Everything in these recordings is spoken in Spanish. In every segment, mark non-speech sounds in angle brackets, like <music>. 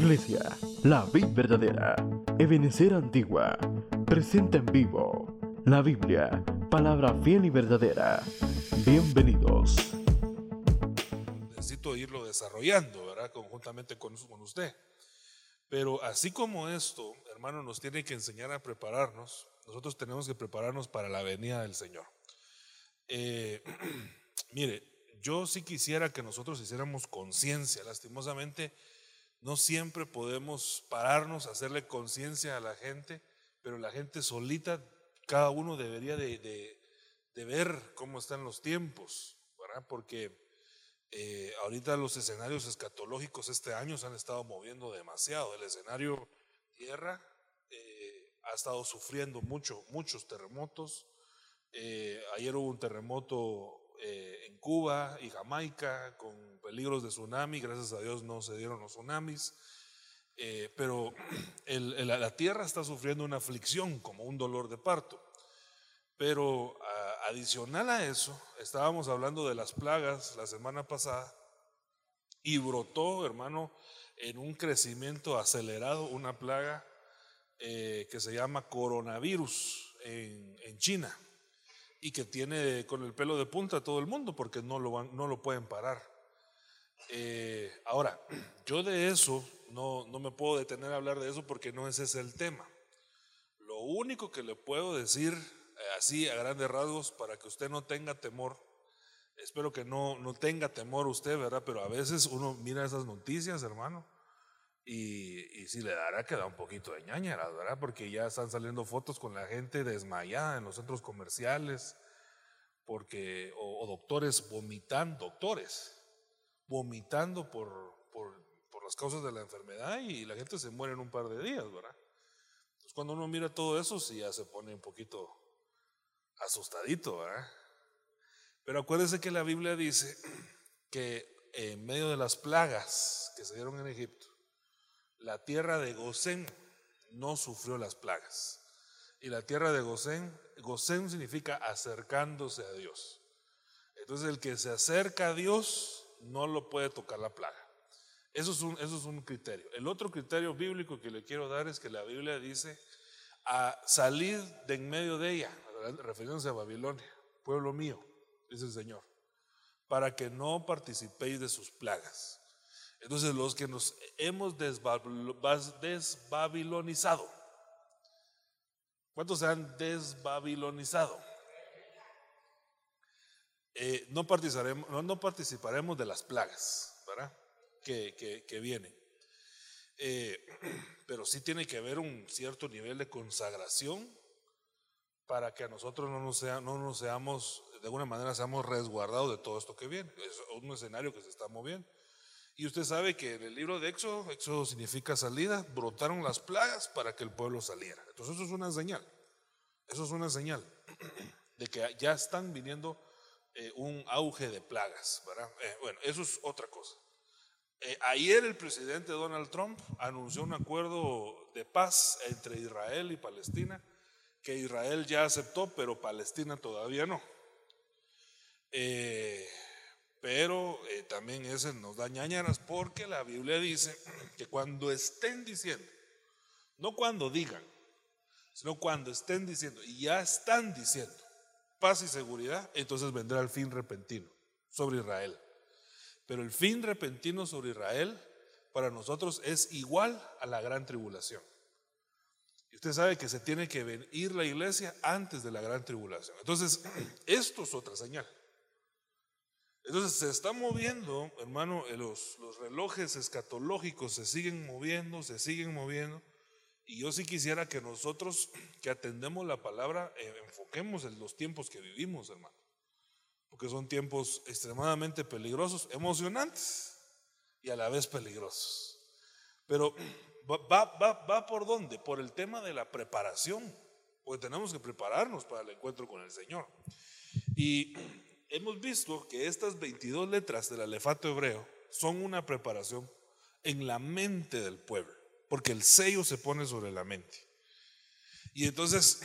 Iglesia, la vid verdadera, Ebenecer Antigua, presenta en vivo la Biblia, palabra fiel y verdadera. Bienvenidos. Necesito irlo desarrollando, ¿verdad? Conjuntamente con, con usted. Pero así como esto, hermano, nos tiene que enseñar a prepararnos, nosotros tenemos que prepararnos para la venida del Señor. Eh, <clears throat> mire, yo sí quisiera que nosotros hiciéramos conciencia. Lastimosamente, no siempre podemos pararnos, hacerle conciencia a la gente, pero la gente solita, cada uno debería de, ver cómo están los tiempos, ¿verdad? Porque eh, ahorita los escenarios escatológicos este año se han estado moviendo demasiado. El escenario tierra eh, ha estado sufriendo mucho, muchos terremotos. Eh, ayer hubo un terremoto eh, en Cuba y Jamaica con peligros de tsunami, gracias a Dios no se dieron los tsunamis, eh, pero <clears throat> la tierra está sufriendo una aflicción como un dolor de parto. Pero adicional a eso, estábamos hablando de las plagas la semana pasada y brotó, hermano, en un crecimiento acelerado una plaga eh, que se llama coronavirus en, en China y que tiene con el pelo de punta a todo el mundo porque no lo, no lo pueden parar. Eh, ahora, <clears throat> yo de eso no, no me puedo detener a hablar de eso porque no ese es el tema. Lo único que le puedo decir eh, así a grandes rasgos para que usted no tenga temor, espero que no, no tenga temor usted, ¿verdad? Pero a veces uno mira esas noticias, hermano, y, y si le dará que da un poquito de ñañara, ¿verdad? Porque ya están saliendo fotos con la gente desmayada en los centros comerciales, porque, o, doctores vomitando, doctores, vomitando por, por, por, las causas de la enfermedad y la gente se muere en un par de días, ¿verdad? Entonces cuando uno mira todo eso, sí ya se pone un poquito asustadito, ¿verdad? Pero acuérdese que la Biblia dice <clears throat> que en medio de las plagas que se dieron en Egipto, la tierra de Gosén no sufrió las plagas. Y la tierra de Gosén, Gosén significa acercándose a Dios. Entonces el que se acerca a Dios no lo puede tocar la plaga. Eso es un, eso es un criterio. El otro criterio bíblico que le quiero dar es que la Biblia dice a salir de en medio de ella, refiriéndose a Babilonia, pueblo mío, dice el Señor, para que no participéis de sus plagas. Entonces los que nos hemos desbabilonizado, ¿cuántos se han desbabilonizado? Eh, no, participaremos, no, participaremos de las plagas, ¿verdad? Que, que, vienen. Eh, <clears throat> pero sí tiene que haber un cierto nivel de consagración para que a nosotros no nos, sea, no nos seamos, de alguna manera, seamos resguardados de todo esto que viene. Es un escenario que se está moviendo. Y usted sabe que en el libro de Éxodo, Éxodo significa salida, brotaron las plagas para que el pueblo saliera. Entonces eso es una señal. Eso es una señal de que ya están viniendo eh, un auge de plagas. Eh, bueno, eso es otra cosa. Eh, ayer el presidente Donald Trump anunció un acuerdo de paz entre Israel y Palestina, que Israel ya aceptó, pero Palestina todavía no. Eh, pero eh, también ese nos da ñañaras porque la Biblia dice <clears throat> que cuando estén diciendo, no cuando digan, sino cuando estén diciendo, y ya están diciendo, paz y seguridad, entonces vendrá el fin repentino sobre Israel. Pero el fin repentino sobre Israel para nosotros es igual a la gran tribulación. Y usted sabe que se tiene que venir la iglesia antes de la gran tribulación. Entonces, <clears throat> esto es otra señal. Entonces se está moviendo, hermano, eh, los, los relojes escatológicos se siguen moviendo, se siguen moviendo. Y yo sí quisiera que nosotros que atendemos la palabra eh, enfoquemos en los tiempos que vivimos, hermano. Porque son tiempos extremadamente peligrosos, emocionantes y a la vez peligrosos. Pero va, va, va por dónde? Por el tema de la preparación. Porque tenemos que prepararnos para el encuentro con el Señor. Y hemos visto que estas 22 letras del alefato hebreo son una preparación en la mente del pueblo, porque el sello se pone sobre la mente. Y entonces,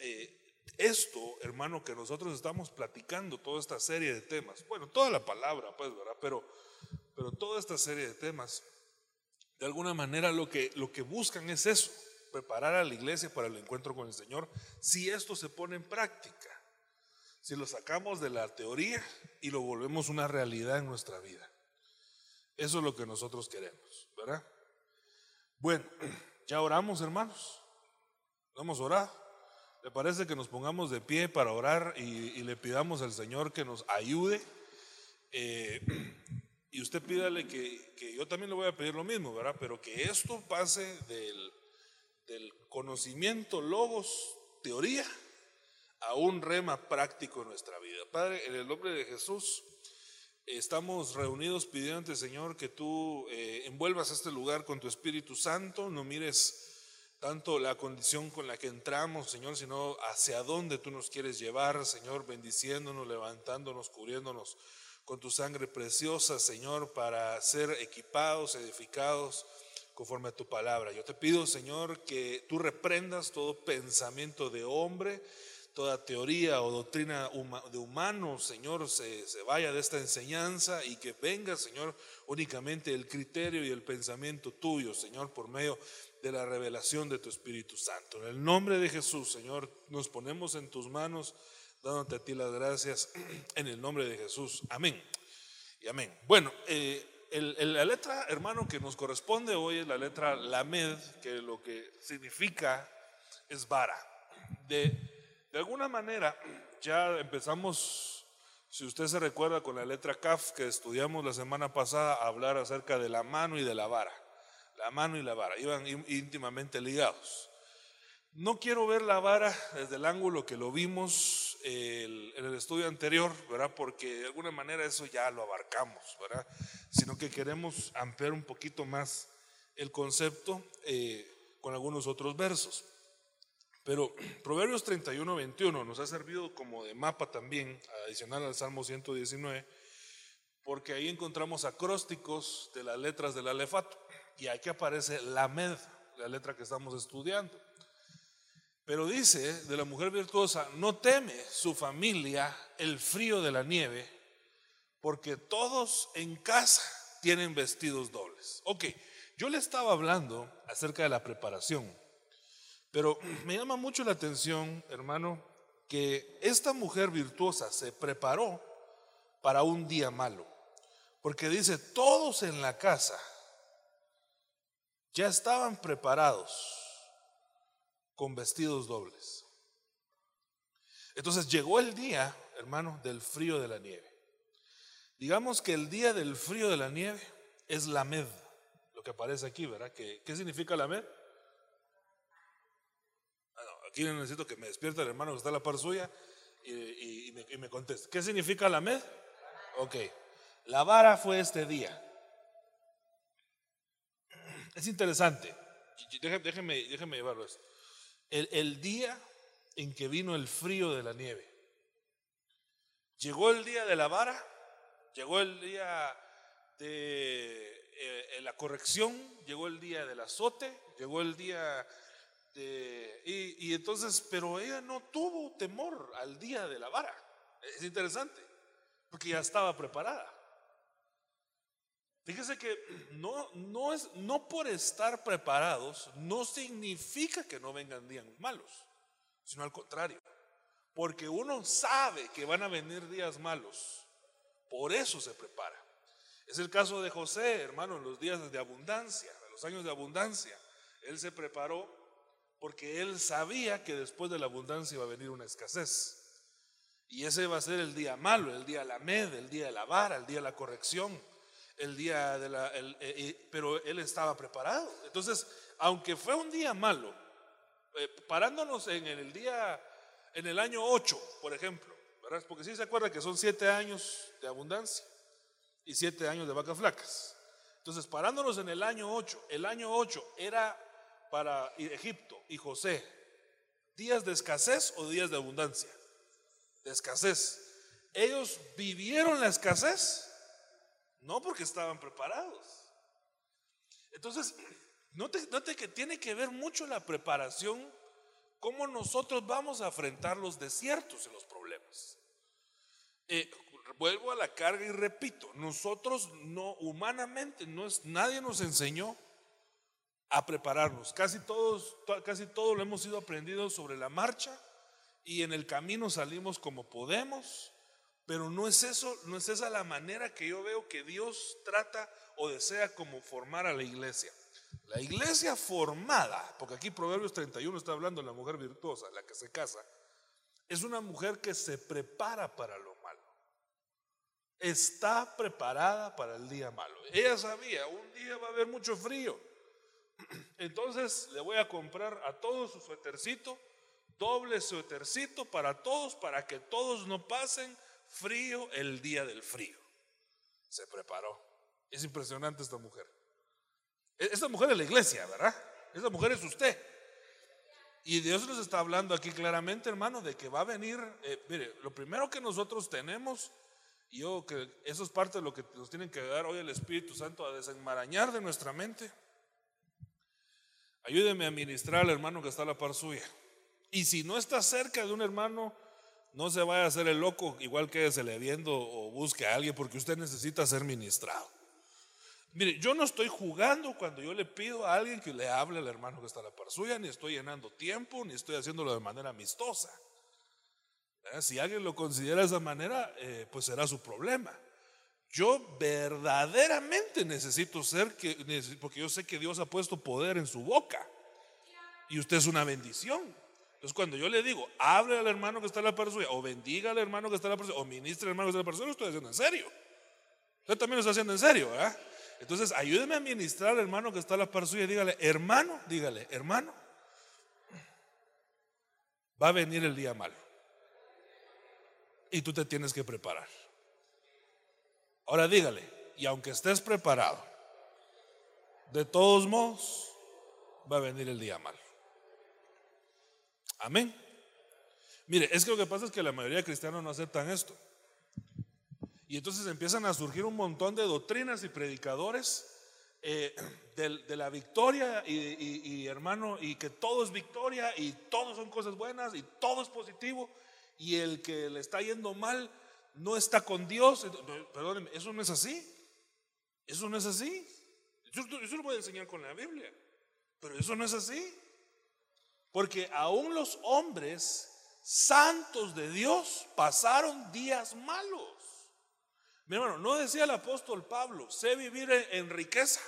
eh, esto, hermano, que nosotros estamos platicando, toda esta serie de temas, bueno, toda la palabra, pues, ¿verdad? Pero, pero toda esta serie de temas de alguna manera lo que, lo que buscan es eso, preparar a la iglesia para el encuentro con el Señor, si esto se pone en práctica, si lo sacamos de la teoría y lo volvemos una realidad en nuestra vida. Eso es lo que nosotros queremos, ¿verdad? Bueno, <clears throat> ya oramos, hermanos. Vamos a orar. ¿Le parece que nos pongamos de pie para orar y, le pidamos al Señor que nos ayude? Eh, <clears throat> y usted pídale que, que, yo también le voy a pedir lo mismo, ¿verdad? Pero que esto pase del, del conocimiento, logos, teoría, a un rema práctico en nuestra vida. Padre, en el nombre de Jesús, estamos reunidos pidiendo, Señor, que tú eh, envuelvas este lugar con tu Espíritu Santo, no mires tanto la condición con la que entramos, Señor, sino hacia dónde tú nos quieres llevar, Señor, bendiciéndonos, levantándonos, cubriéndonos con tu sangre preciosa, Señor, para ser equipados, edificados conforme a tu palabra. Yo te pido, Señor, que tú reprendas todo pensamiento de hombre, toda teoría o doctrina de humano, Señor, se, se, vaya de esta enseñanza y que venga, Señor, únicamente el criterio y el pensamiento tuyo, Señor, por medio de la revelación de tu Espíritu Santo. En el nombre de Jesús, Señor, nos ponemos en tus manos, dándote a ti las gracias <clears throat> en el nombre de Jesús. Amén. Y amén. Bueno, eh, la letra, hermano, que nos corresponde hoy es la letra Lamed, que lo que significa es vara. De, de alguna manera, ya empezamos, si usted se recuerda con la letra Kaf que estudiamos la semana pasada, a hablar acerca de la mano y de la vara. La mano y la vara iban íntimamente ligados. No quiero ver la vara desde el ángulo que lo vimos en el estudio anterior, ¿verdad? Porque de alguna manera eso ya lo abarcamos, ¿verdad? Sino que queremos ampliar un poquito más el concepto eh, con algunos otros versos. Pero <clears throat> Proverbios 31, 21 nos ha servido como de mapa también, adicional al Salmo 119, porque ahí encontramos acrósticos de las letras del alefato. Y aquí aparece la med, la letra que estamos estudiando. Pero dice de la mujer virtuosa, no teme su familia el frío de la nieve, porque todos en casa tienen vestidos dobles. Ok, yo le estaba hablando acerca de la preparación, pero me llama mucho la atención, hermano, que esta mujer virtuosa se preparó para un día malo, porque dice, todos en la casa ya estaban preparados con vestidos dobles. Entonces llegó el día, hermano, del frío de la nieve. Digamos que el día del frío de la nieve es la med, lo que aparece aquí, ¿verdad? ¿Qué, qué significa la med? Aquí necesito que me despierte el hermano que está a la par suya y, me, conteste. ¿Qué significa la med? Ok, la vara fue este día. Es interesante. Déjeme, déjeme llevarlo esto el, día en que vino el frío de la nieve. Llegó el día de la vara, llegó el día de eh, la corrección, llegó el día del azote, llegó el día de... Y, y, entonces, pero ella no tuvo temor al día de la vara. Es interesante, porque ya estaba preparada. Fíjese que no, no, es, no por estar preparados no significa que no vengan días malos, sino al contrario. Porque uno sabe que van a venir días malos, por eso se prepara. Es el caso de José, hermano, en los días de abundancia, en los años de abundancia. Él se preparó porque él sabía que después de la abundancia iba a venir una escasez. Y ese va a ser el día malo, el día de la med, el día de la vara, el día de la corrección el día de la... Eh, eh, pero él estaba preparado. Entonces, aunque fue un día malo, eh, parándonos en el día, en el año 8, por ejemplo, ¿verdad? Porque si se acuerda que son siete años de abundancia y siete años de vacas flacas. Entonces, parándonos en el año 8, el año 8 era para Egipto y José, días de escasez o días de abundancia. De escasez. Ellos vivieron la escasez no porque estaban preparados. Entonces, note, note, que tiene que ver mucho la preparación, cómo nosotros vamos a enfrentar los desiertos y los problemas. Eh, vuelvo a la carga y repito, nosotros no, humanamente, no es, nadie nos enseñó a prepararnos. Casi todos, casi todo lo hemos ido aprendido sobre la marcha y en el camino salimos como podemos, pero no es eso, no es esa la manera que yo veo que Dios trata o desea como formar a la iglesia. La iglesia formada, porque aquí Proverbios 31 está hablando de la mujer virtuosa, la que se casa, es una mujer que se prepara para lo malo. Está preparada para el día malo. Ella sabía, un día va a haber mucho frío. Entonces le voy a comprar a todos su suétercito, doble suétercito para todos, para que todos no pasen frío el día del frío. Se preparó. Es impresionante esta mujer. E-, esta mujer es la iglesia, ¿verdad? Esta mujer es usted. Y Dios nos está hablando aquí claramente, hermano, de que va a venir, eh, mire, lo primero que nosotros tenemos, y yo que eso es parte de lo que nos tienen que dar hoy el Espíritu Santo a desenmarañar de nuestra mente. Ayúdeme a ministrar al hermano que está a la par suya. Y si no está cerca de un hermano, no se vaya a hacer el loco, igual que se le viendo o busque a alguien, porque usted necesita ser ministrado. Mire, yo no estoy jugando cuando yo le pido a alguien que le hable al hermano que está a la par suya, ni estoy llenando tiempo, ni estoy haciéndolo de manera amistosa. Si alguien lo considera de esa manera, eh, pues será su problema. Yo verdaderamente necesito ser, que, porque yo sé que Dios ha puesto poder en su boca. Y usted es una bendición. Entonces cuando yo le digo, hable al hermano que está a la par suya, o bendiga al hermano que está a la par suya, o ministre al hermano que está a la par suya, lo estoy haciendo en serio. Usted también lo está haciendo en serio. Entonces, ayúdeme a ministrar al hermano que está a la par suya. Dígale, hermano, dígale, hermano, va a venir el día malo. Y tú te tienes que preparar. Ahora dígale, y aunque estés preparado, de todos modos, va a venir el día malo. Amén. Mire, es que lo que pasa es que la mayoría de cristianos no aceptan esto. Y entonces empiezan a surgir un montón de doctrinas y predicadores eh, <clears throat> de, la victoria y, hermano, y que todo es victoria y todo son cosas buenas y todo es positivo y el que le está yendo mal no está con Dios. Perdónenme, eso no es así. Eso no es así. Yo, yo lo voy a enseñar con la Biblia, pero eso no es así. Porque aún los hombres santos de Dios pasaron días malos. Mi hermano, no decía el apóstol Pablo, sé vivir en, riqueza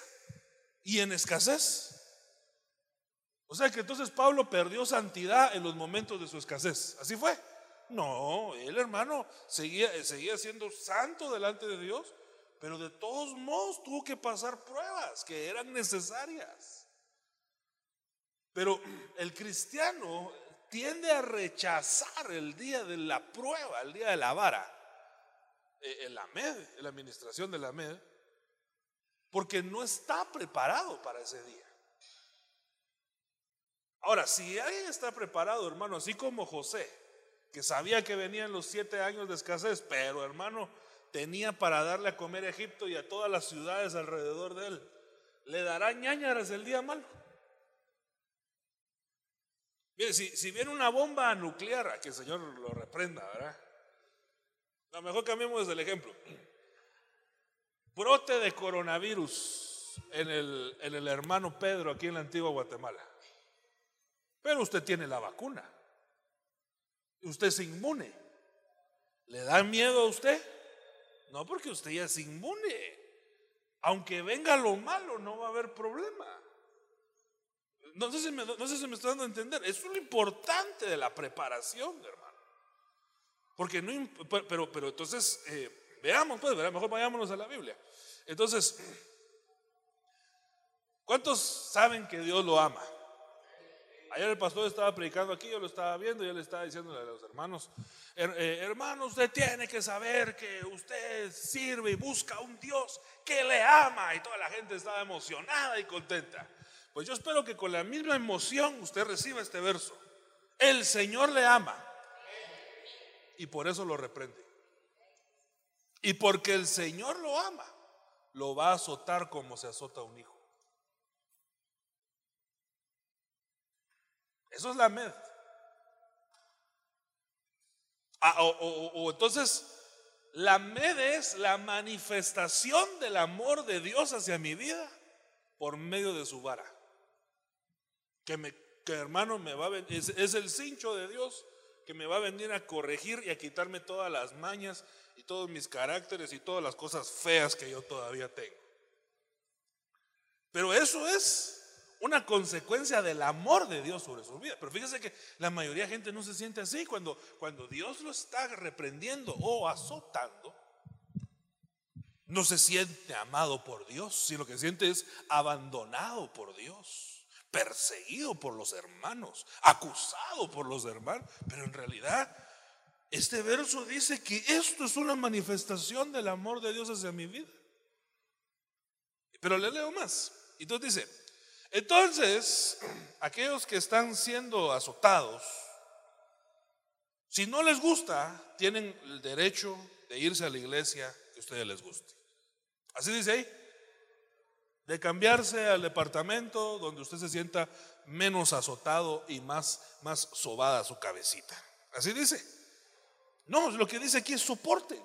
y en escasez. O sea que entonces Pablo perdió santidad en los momentos de su escasez. ¿Así fue? No, el hermano seguía, seguía siendo santo delante de Dios, pero de todos modos tuvo que pasar pruebas que eran necesarias. Pero el cristiano tiende a rechazar el día de la prueba, el día de la vara. Eh, el AMED, la administración de la AMED, porque no está preparado para ese día. Ahora, si alguien está preparado, hermano, así como José, que sabía que venían los siete años de escasez, pero hermano, tenía para darle a comer a Egipto y a todas las ciudades alrededor de él, le dará ñañaras el día malo. Mire, si, viene una bomba nuclear, a que el Señor lo reprenda, ¿verdad? A lo mejor cambiemos el ejemplo. Brote de coronavirus en el, en el hermano Pedro aquí en la antigua Guatemala. Pero usted tiene la vacuna. Usted es inmune. ¿Le da miedo a usted? No, porque usted ya es inmune. Aunque venga lo malo, no va a haber problema. No sé si me, no está dando a entender. Es lo importante de la preparación, hermano. Porque no, pero, pero entonces, eh, veamos, pues, mejor vayámonos a la Biblia. Entonces, ¿cuántos saben que Dios lo ama? Ayer el pastor estaba predicando aquí, yo lo estaba viendo y él estaba diciéndole a los hermanos, eh, hermano, usted tiene que saber que usted sirve y busca a un Dios que le ama y toda la gente estaba emocionada y contenta. Pues yo espero que con la misma emoción usted reciba este verso. El Señor le ama y por eso lo reprende. Y porque el Señor lo ama, lo va a azotar como se azota un hijo. Eso es la med. Ah, o, entonces, la med es la manifestación del amor de Dios hacia mi vida por medio de su vara. Que, me, que hermano me va a es, es el cincho de Dios que me va a venir a corregir y a quitarme todas las mañas y todos mis caracteres y todas las cosas feas que yo todavía tengo. Pero eso es una consecuencia del amor de Dios sobre su vida. Pero fíjese que la mayoría de gente no se siente así cuando, cuando Dios lo está reprendiendo o azotando. No se siente amado por Dios, sino que siente es abandonado por Dios, perseguido por los hermanos, acusado por los hermanos. Pero en realidad, este verso dice que esto es una manifestación del amor de Dios hacia mi vida. Pero le leo más. Y entonces dice, entonces, aquellos que están siendo azotados, si no les gusta, tienen el derecho de irse a la iglesia que a ustedes les guste. Así dice ahí. De cambiarse al departamento donde usted se sienta menos azotado y más, más sobada su cabecita. Así dice. No, lo que dice aquí es soporte.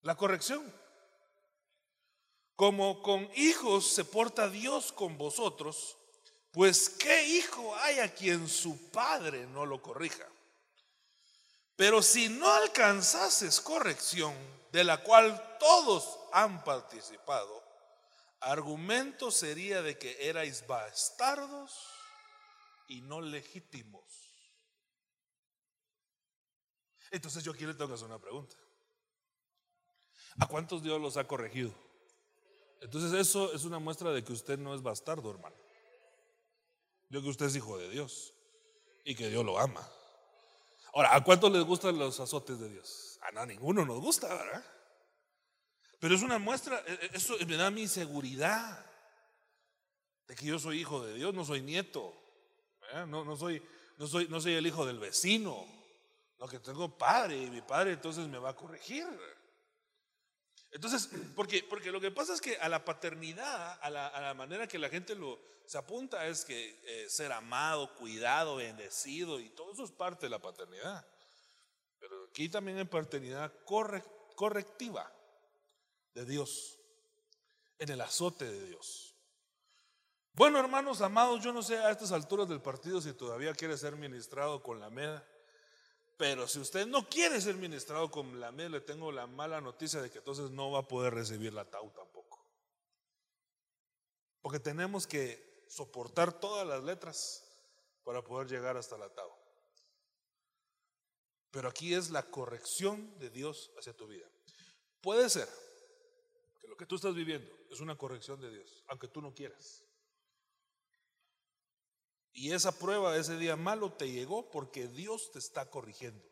La corrección. Como con hijos se porta Dios con vosotros, pues ¿qué hijo hay a quien su padre no lo corrija? Pero si no alcanzases corrección, de la cual todos han participado, argumento sería de que erais bastardos y no legítimos. Entonces yo aquí le tengo que hacer una pregunta. ¿A cuántos Dios los ha corregido? Entonces eso es una muestra de que usted no es bastardo, hermano. Yo que usted es hijo de Dios y que Dios lo ama. Ahora, ¿a cuántos les gustan los azotes de Dios? A no, ninguno nos gusta, ¿verdad? Pero es una muestra, e, e, eso me da mi seguridad de que yo soy hijo de Dios, no soy nieto, no, no, soy, no, soy, no soy el hijo del vecino, lo que tengo padre y mi padre entonces me va a corregir. Entonces, porque, porque lo que pasa es que a la paternidad, a la, manera que la gente lo, se apunta es que eh, ser amado, cuidado, bendecido y todo eso es parte de la paternidad. Pero aquí también hay paternidad correctiva de Dios, en el azote de Dios. Bueno, hermanos amados, yo no sé a estas alturas del partido si todavía quiere ser ministrado con la meda. Pero si usted no quiere ser ministrado con la le tengo la mala noticia de que entonces no va a poder recibir la tau tampoco. Porque tenemos que soportar todas las letras para poder llegar hasta la tau. Pero aquí es la corrección de Dios hacia tu vida. Puede ser que lo que tú estás viviendo es una corrección de Dios, aunque tú no quieras. Y esa prueba, ese día malo te llegó porque Dios te está corrigiendo.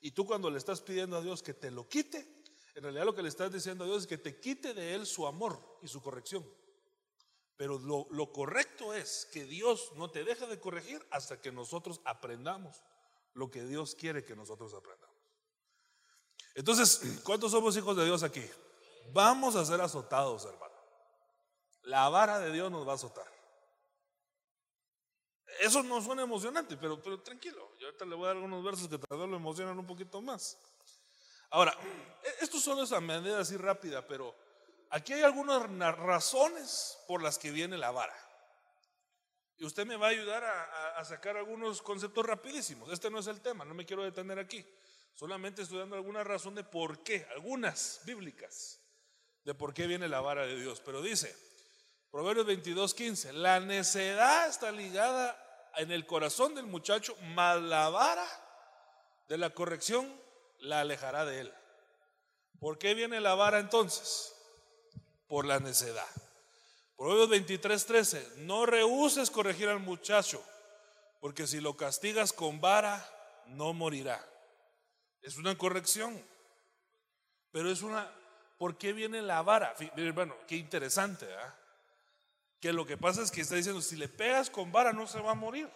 Y tú cuando le estás pidiendo a Dios que te lo quite, en realidad lo que le estás diciendo a Dios es que te quite de Él su amor y su corrección. Pero lo, lo correcto es que Dios no te deje de corregir hasta que nosotros aprendamos lo que Dios quiere que nosotros aprendamos. Entonces, ¿cuántos somos hijos de Dios aquí? Vamos a ser azotados, hermano. La vara de Dios nos va a azotar. Eso no suena emocionante, pero, pero tranquilo. Yo ahorita le voy a dar algunos versos que tal vez lo emocionan un poquito más. Ahora, e, estos son esa manera así rápida, pero aquí hay algunas razones por las que viene la vara. Y usted me va a ayudar a, a, sacar algunos conceptos rapidísimos. Este no es el tema, no me quiero detener aquí. Solamente estoy dando alguna razón de por qué, algunas bíblicas, de por qué viene la vara de Dios. Pero dice, Proverbios 22, 15, la necedad está ligada en el corazón del muchacho, mas la vara de la corrección la alejará de él. ¿Por qué viene la vara entonces? Por la necedad. Proverbios 23, 13, no rehuses corregir al muchacho, porque si lo castigas con vara, no morirá. Es una corrección, pero es una, ¿por qué viene la vara? Bueno, qué interesante, ¿ah? Que lo que pasa es que está diciendo, si le pegas con vara no se va a morir.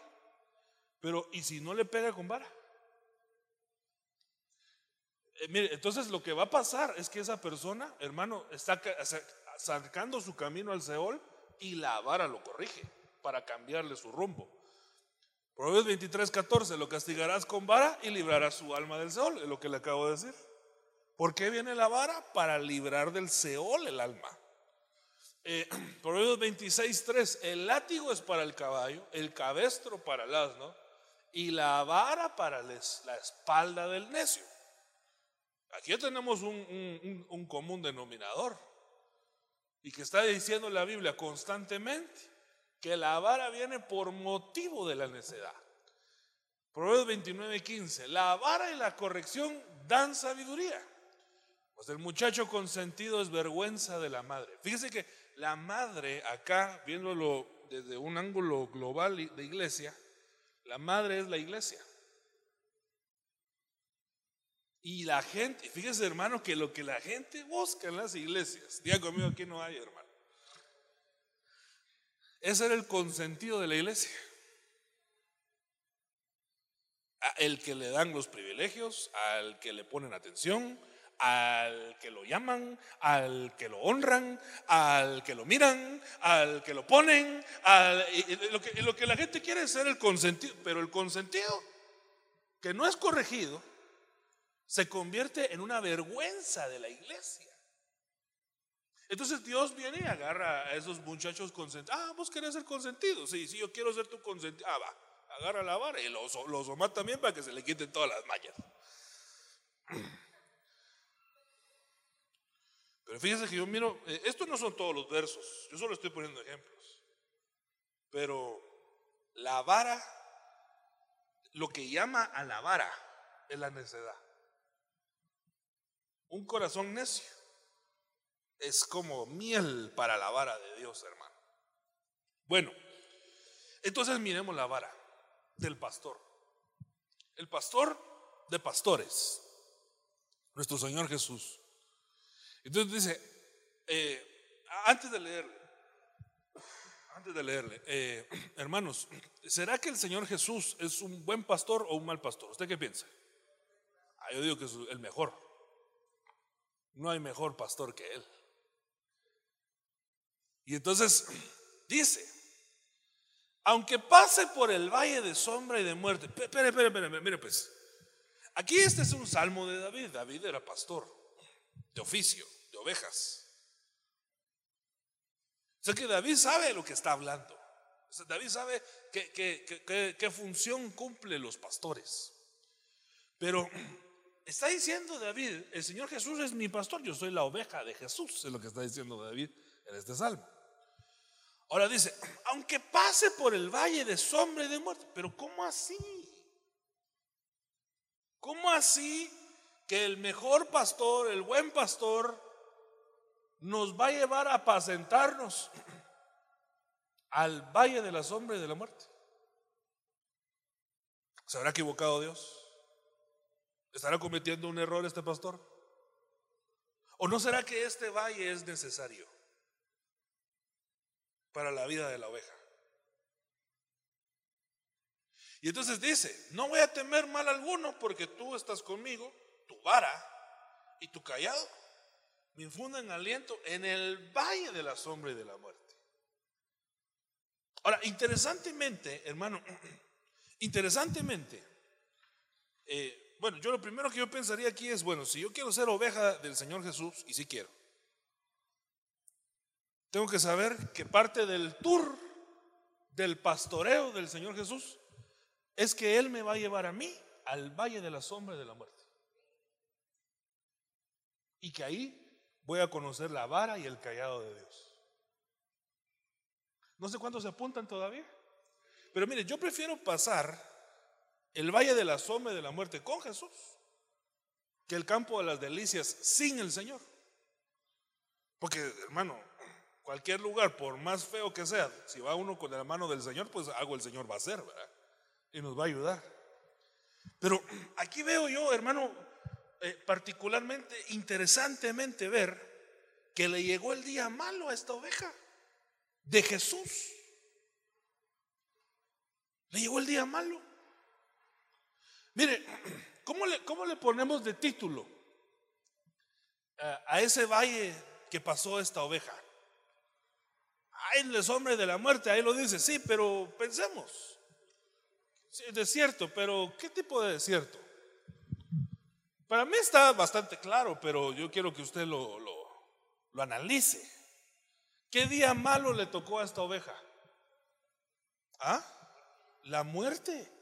Pero, ¿y si no le pega con vara? Eh, mire, entonces lo que va a pasar es que esa persona, hermano, está sacando su camino al Seol y la vara lo corrige para cambiarle su rumbo. Proverbios 23, 14, lo castigarás con vara y librarás su alma del Seol, es lo que le acabo de decir. ¿Por qué viene la vara? Para librar del Seol el alma. Eh, <clears throat> Proverbios 26, 3. El látigo es para el caballo, el cabestro para el asno y la vara para la espalda del necio. Aquí tenemos un, un común denominador. Y que está diciendo la Biblia constantemente que la vara viene por motivo de la necedad. Proverbios 29, 15. La vara y la corrección dan sabiduría. Pues el muchacho consentido es vergüenza de la madre. Fíjese que la madre, acá, viéndolo desde un ángulo global de iglesia, la madre es la iglesia. Y la gente, fíjese hermano, que lo que la gente busca en las iglesias, diga conmigo, aquí no hay hermano. Ese era el consentido de la iglesia. El que le dan los privilegios, al que le ponen atención, al que lo llaman, al que lo honran, al que lo miran, al que lo ponen, lo, que, lo que la gente quiere es ser el consentido, pero el consentido que no es corregido se convierte en una vergüenza de la iglesia. Entonces Dios viene y agarra a esos muchachos consentidos. Ah, vos querés ser consentido. Sí, sí, yo quiero ser tu consentido. Ah, va, agarra la vara y los, los también para que se le quiten todas las mallas. Pero fíjense que yo miro, eh, estos no son todos los versos, yo solo estoy poniendo ejemplos. Pero la vara, lo que llama a la vara es la necedad. Un corazón necio es como miel para la vara de Dios, hermano. Bueno, entonces miremos la vara del pastor. El pastor de pastores, nuestro Señor Jesús. Entonces dice, eh, antes de leerle, antes de leerle, eh, hermanos, ¿será que el Señor Jesús es un buen pastor o un mal pastor? ¿Usted qué piensa? Ah, yo digo que es el mejor. No hay mejor pastor que Él. Y entonces dice, aunque pase por el valle de sombra y de muerte, espere, espere, espere, mire pues, aquí este es un salmo de David, David era pastor de oficio ovejas. O que David sabe lo que está hablando. David sabe qué función cumple los pastores. Pero <clears throat> está diciendo David, el Señor Jesús es mi pastor, yo soy la oveja de Jesús, es lo que está diciendo David en este salmo. Ahora dice, aunque pase por el valle de sombra y de muerte, pero ¿cómo así? ¿Cómo así que el mejor pastor, el buen pastor, nos va a llevar a apacentarnos al valle de la sombra y de la muerte. ¿Se habrá equivocado Dios? ¿Estará cometiendo un error este pastor? ¿O no será que este valle es necesario para la vida de la oveja? Y entonces dice, no voy a temer mal alguno porque tú estás conmigo, tu vara y tu callado me infunden aliento en el valle de la sombra y de la muerte. Ahora, interesantemente, hermano, <clears throat> interesantemente, eh, bueno, yo lo primero que yo pensaría aquí es, bueno, si yo quiero ser oveja del Señor Jesús, y si quiero, tengo que saber que parte del tour del pastoreo del Señor Jesús es que Él me va a llevar a mí al valle de la sombra y de la muerte. Y que ahí voy a conocer la vara y el callado de Dios. No sé cuántos se apuntan todavía. Pero mire, yo prefiero pasar el valle de la sombra de la muerte con Jesús que el campo de las delicias sin el Señor. Porque, hermano, cualquier lugar, por más feo que sea, si va uno con la mano del Señor, pues algo el Señor va a hacer, ¿verdad? Y nos va a ayudar. Pero aquí veo yo, hermano, eh, particularmente interesantemente ver que le llegó el día malo a esta oveja de Jesús. Le llegó el día malo. Mire, <clears throat> ¿cómo le, cómo le ponemos de título a, ese valle que pasó esta oveja? Ay, el hombre de la muerte, ahí lo dice, sí, pero pensemos. Sí, desierto, pero ¿qué tipo de desierto? Para mí está bastante claro, pero yo quiero que usted lo, lo, analice. ¿Qué día malo le tocó a esta oveja? ¿Ah? La muerte.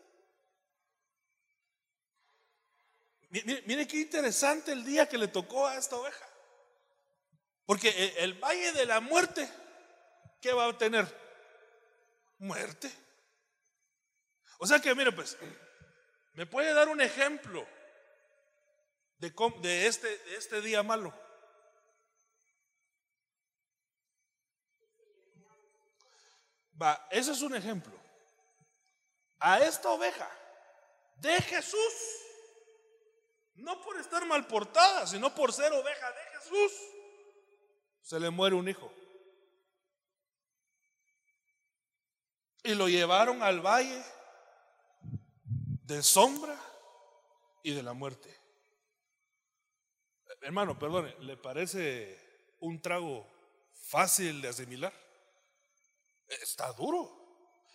Mire, qué interesante el día que le tocó a esta oveja. Porque el, el valle de la muerte, ¿qué va a tener? Muerte. O sea que, mire, pues, ¿me puede dar un ejemplo de, este, de este día malo? Va, ese es un ejemplo. A esta oveja de Jesús, no por estar mal portada, sino por ser oveja de Jesús, se le muere un hijo. Y lo llevaron al valle de sombra y de la muerte. Hermano, perdone, ¿le parece un trago fácil de asimilar? Está duro.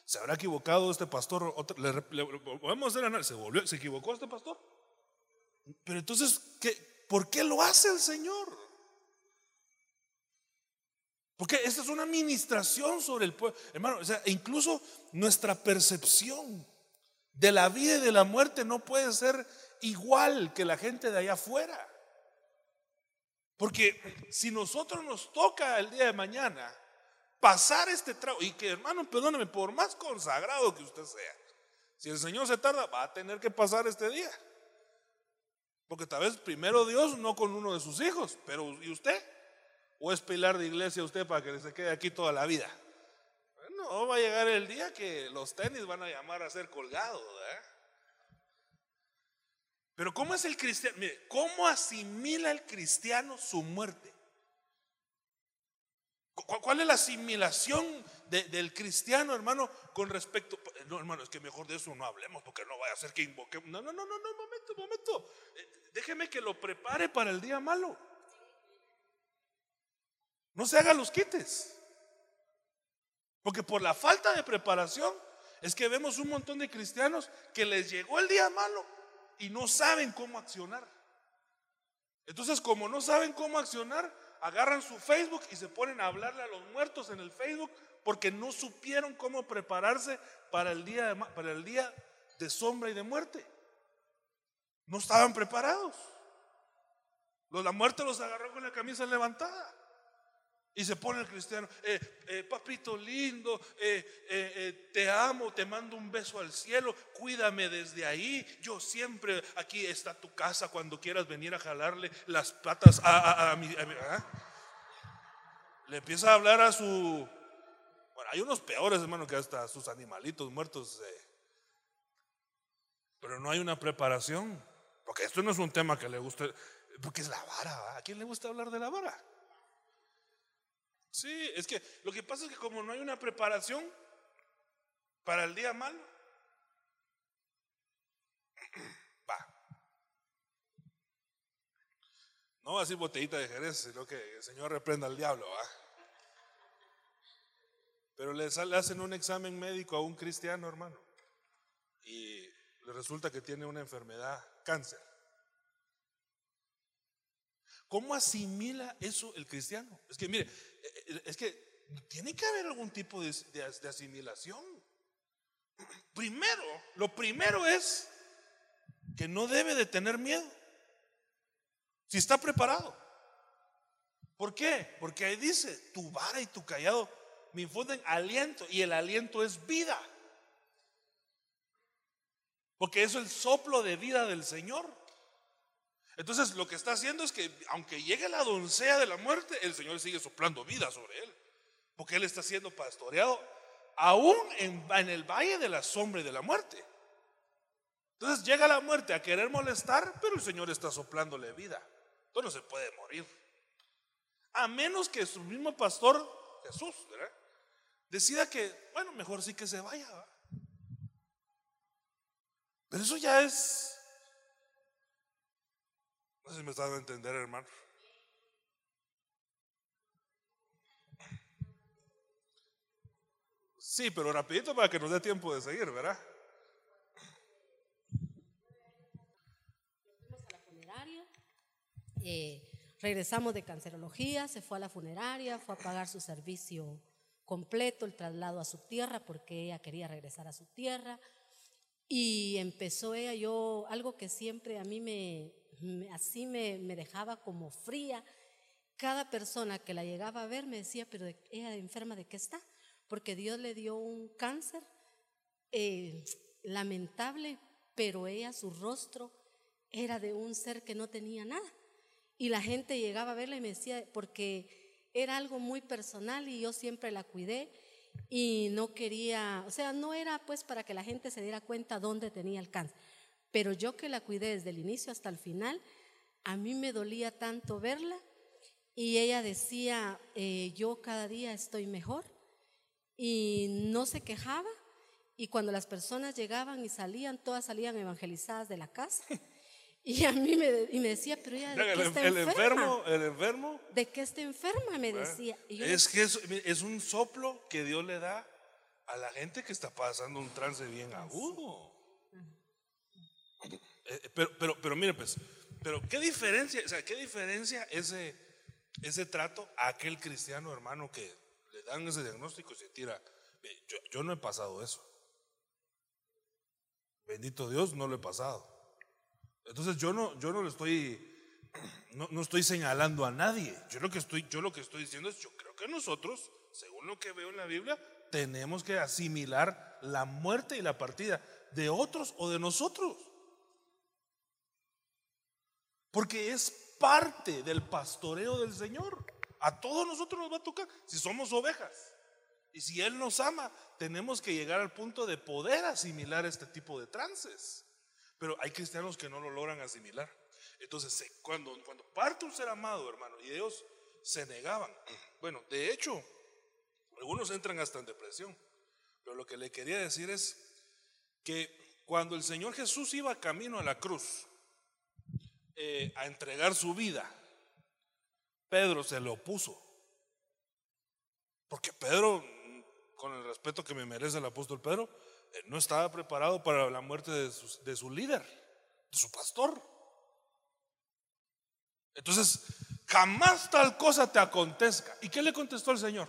¿Se habrá equivocado este pastor? Le, hacer análisis. ¿Se, volvió, ¿Se equivocó este pastor? Pero entonces, ¿qué, ¿por qué lo hace el Señor? Porque esta es una administración sobre el pueblo. Hermano, o sea, incluso nuestra percepción de la vida y de la muerte no puede ser igual que la gente de allá afuera. Porque si nosotros nos toca el día de mañana pasar este trago, y que hermano, perdóneme, por más consagrado que usted sea, si el Señor se tarda, va a tener que pasar este día. Porque tal vez primero Dios, no con uno de sus hijos, pero ¿y usted? ¿O es pilar de iglesia usted para que se quede aquí toda la vida? No, va a llegar el día que los tenis van a llamar a ser colgados. Pero ¿cómo es el cristiano? Mire, ¿cómo asimila el cristiano su muerte? ¿Cuál es la asimilación del cristiano, hermano, con respecto... No, hermano, es que mejor de eso no hablemos porque no vaya a ser que invoquemos. No, no, no, no, no, momento, momento. Eh, déjeme que lo prepare para el día malo. No se haga los quites. Porque por la falta de preparación es que vemos un montón de cristianos que les llegó el día malo y no saben cómo accionar. Entonces, como no saben cómo accionar, agarran su Facebook y se ponen a hablarle a los muertos en el Facebook porque no supieron cómo prepararse para el día de, para el día de sombra y de muerte. No estaban preparados. La muerte los agarró con la camisa levantada. Y se pone el cristiano, eh, eh, papito lindo, eh, te amo, te mando un beso al cielo, cuídame desde ahí. Yo siempre, aquí está tu casa cuando quieras venir a jalarle las patas a, mi... ¿ah? Le empieza a hablar a su... Bueno, hay unos peores, hermano, que hasta sus animalitos muertos. pero no hay una preparación. Porque esto no es un tema que le guste, porque es la vara. ¿A quién le gusta hablar de la vara? Sí, es que lo que pasa es que como no hay una preparación para el día malo, <clears throat> va. No así botellita de Jerez, sino que el Señor reprenda al diablo, va. Pero le, hacen un examen médico a un cristiano, hermano, y le resulta que tiene una enfermedad, cáncer. ¿Cómo asimila eso el cristiano? Es que mire, eh, es que tiene que haber algún tipo de, asimilación. Primero, lo primero es que no debe de tener miedo. Si está preparado. ¿Por qué? Porque ahí dice, tu vara y tu callado me infunden aliento y el aliento es vida. Porque es el soplo de vida del Señor. Entonces lo que está haciendo es que aunque llegue la doncella de la muerte, el Señor sigue soplando vida sobre él. Porque él está siendo pastoreado aún en, el valle de la sombra y de la muerte. Entonces llega la muerte a querer molestar, pero el Señor está soplándole vida. Entonces no se puede morir. A menos que su mismo pastor, Jesús, decida que, bueno, mejor sí que se vaya. Pero eso ya es no sé si me está dando a entender, hermano. Sí, pero rapidito para que nos dé tiempo de seguir, ¿verdad? Eh, Regresamos de cancerología, se fue a la funeraria, fue a pagar su servicio completo, el traslado a su tierra, porque ella quería regresar a su tierra. Y empezó ella, yo, algo que siempre a mí me, así me, me, dejaba como fría. Cada persona que la llegaba a ver me decía, pero ella enferma de qué está, porque Dios le dio un cáncer eh, lamentable, pero ella, su rostro era de un ser que no tenía nada. Y la gente llegaba a verla y me decía, porque era algo muy personal y yo siempre la cuidé y no quería, o sea, no era pues para que la gente se diera cuenta dónde tenía el cáncer, pero yo que la cuidé desde el inicio hasta el final, a mí me dolía tanto verla y ella decía, eh, yo cada día estoy mejor y no se quejaba y cuando las personas llegaban y salían, todas salían evangelizadas de la casa. <laughs> Y a mí me, y me decía, pero ella, ¿de qué está el, enfermo, el enfermo. ¿De qué está enferma? Me decía. es que es, es, un soplo que Dios le da a la gente que está pasando un trance bien agudo. Eh, eh, pero, pero, pero mire, pues, pero qué diferencia, o sea, qué diferencia ese, ese trato a aquel cristiano hermano que le dan ese diagnóstico y se tira. Yo, yo no he pasado eso. Bendito Dios, no lo he pasado. Entonces yo no, yo no le estoy, <clears throat> no, no, estoy señalando a nadie. Yo lo que estoy, yo lo que estoy diciendo es, yo creo que nosotros, según lo que veo en la Biblia, tenemos que asimilar la muerte y la partida de otros o de nosotros. Porque es parte del pastoreo del Señor. A todos nosotros nos va a tocar si somos ovejas. Y si Él nos ama, tenemos que llegar al punto de poder asimilar este tipo de trances. Pero hay cristianos que no lo logran asimilar. Entonces, cuando, cuando parte un ser amado, hermano, y ellos se negaban, bueno, de hecho, algunos entran hasta en depresión. Pero lo que le quería decir es que cuando el Señor Jesús iba camino a la cruz eh, a entregar su vida, Pedro se le opuso. Porque Pedro con el respeto que me merece el apóstol Pedro, eh, no estaba preparado para la muerte de su, de su líder, de su pastor. Entonces, jamás tal cosa te acontezca. ¿Y qué le contestó el Señor?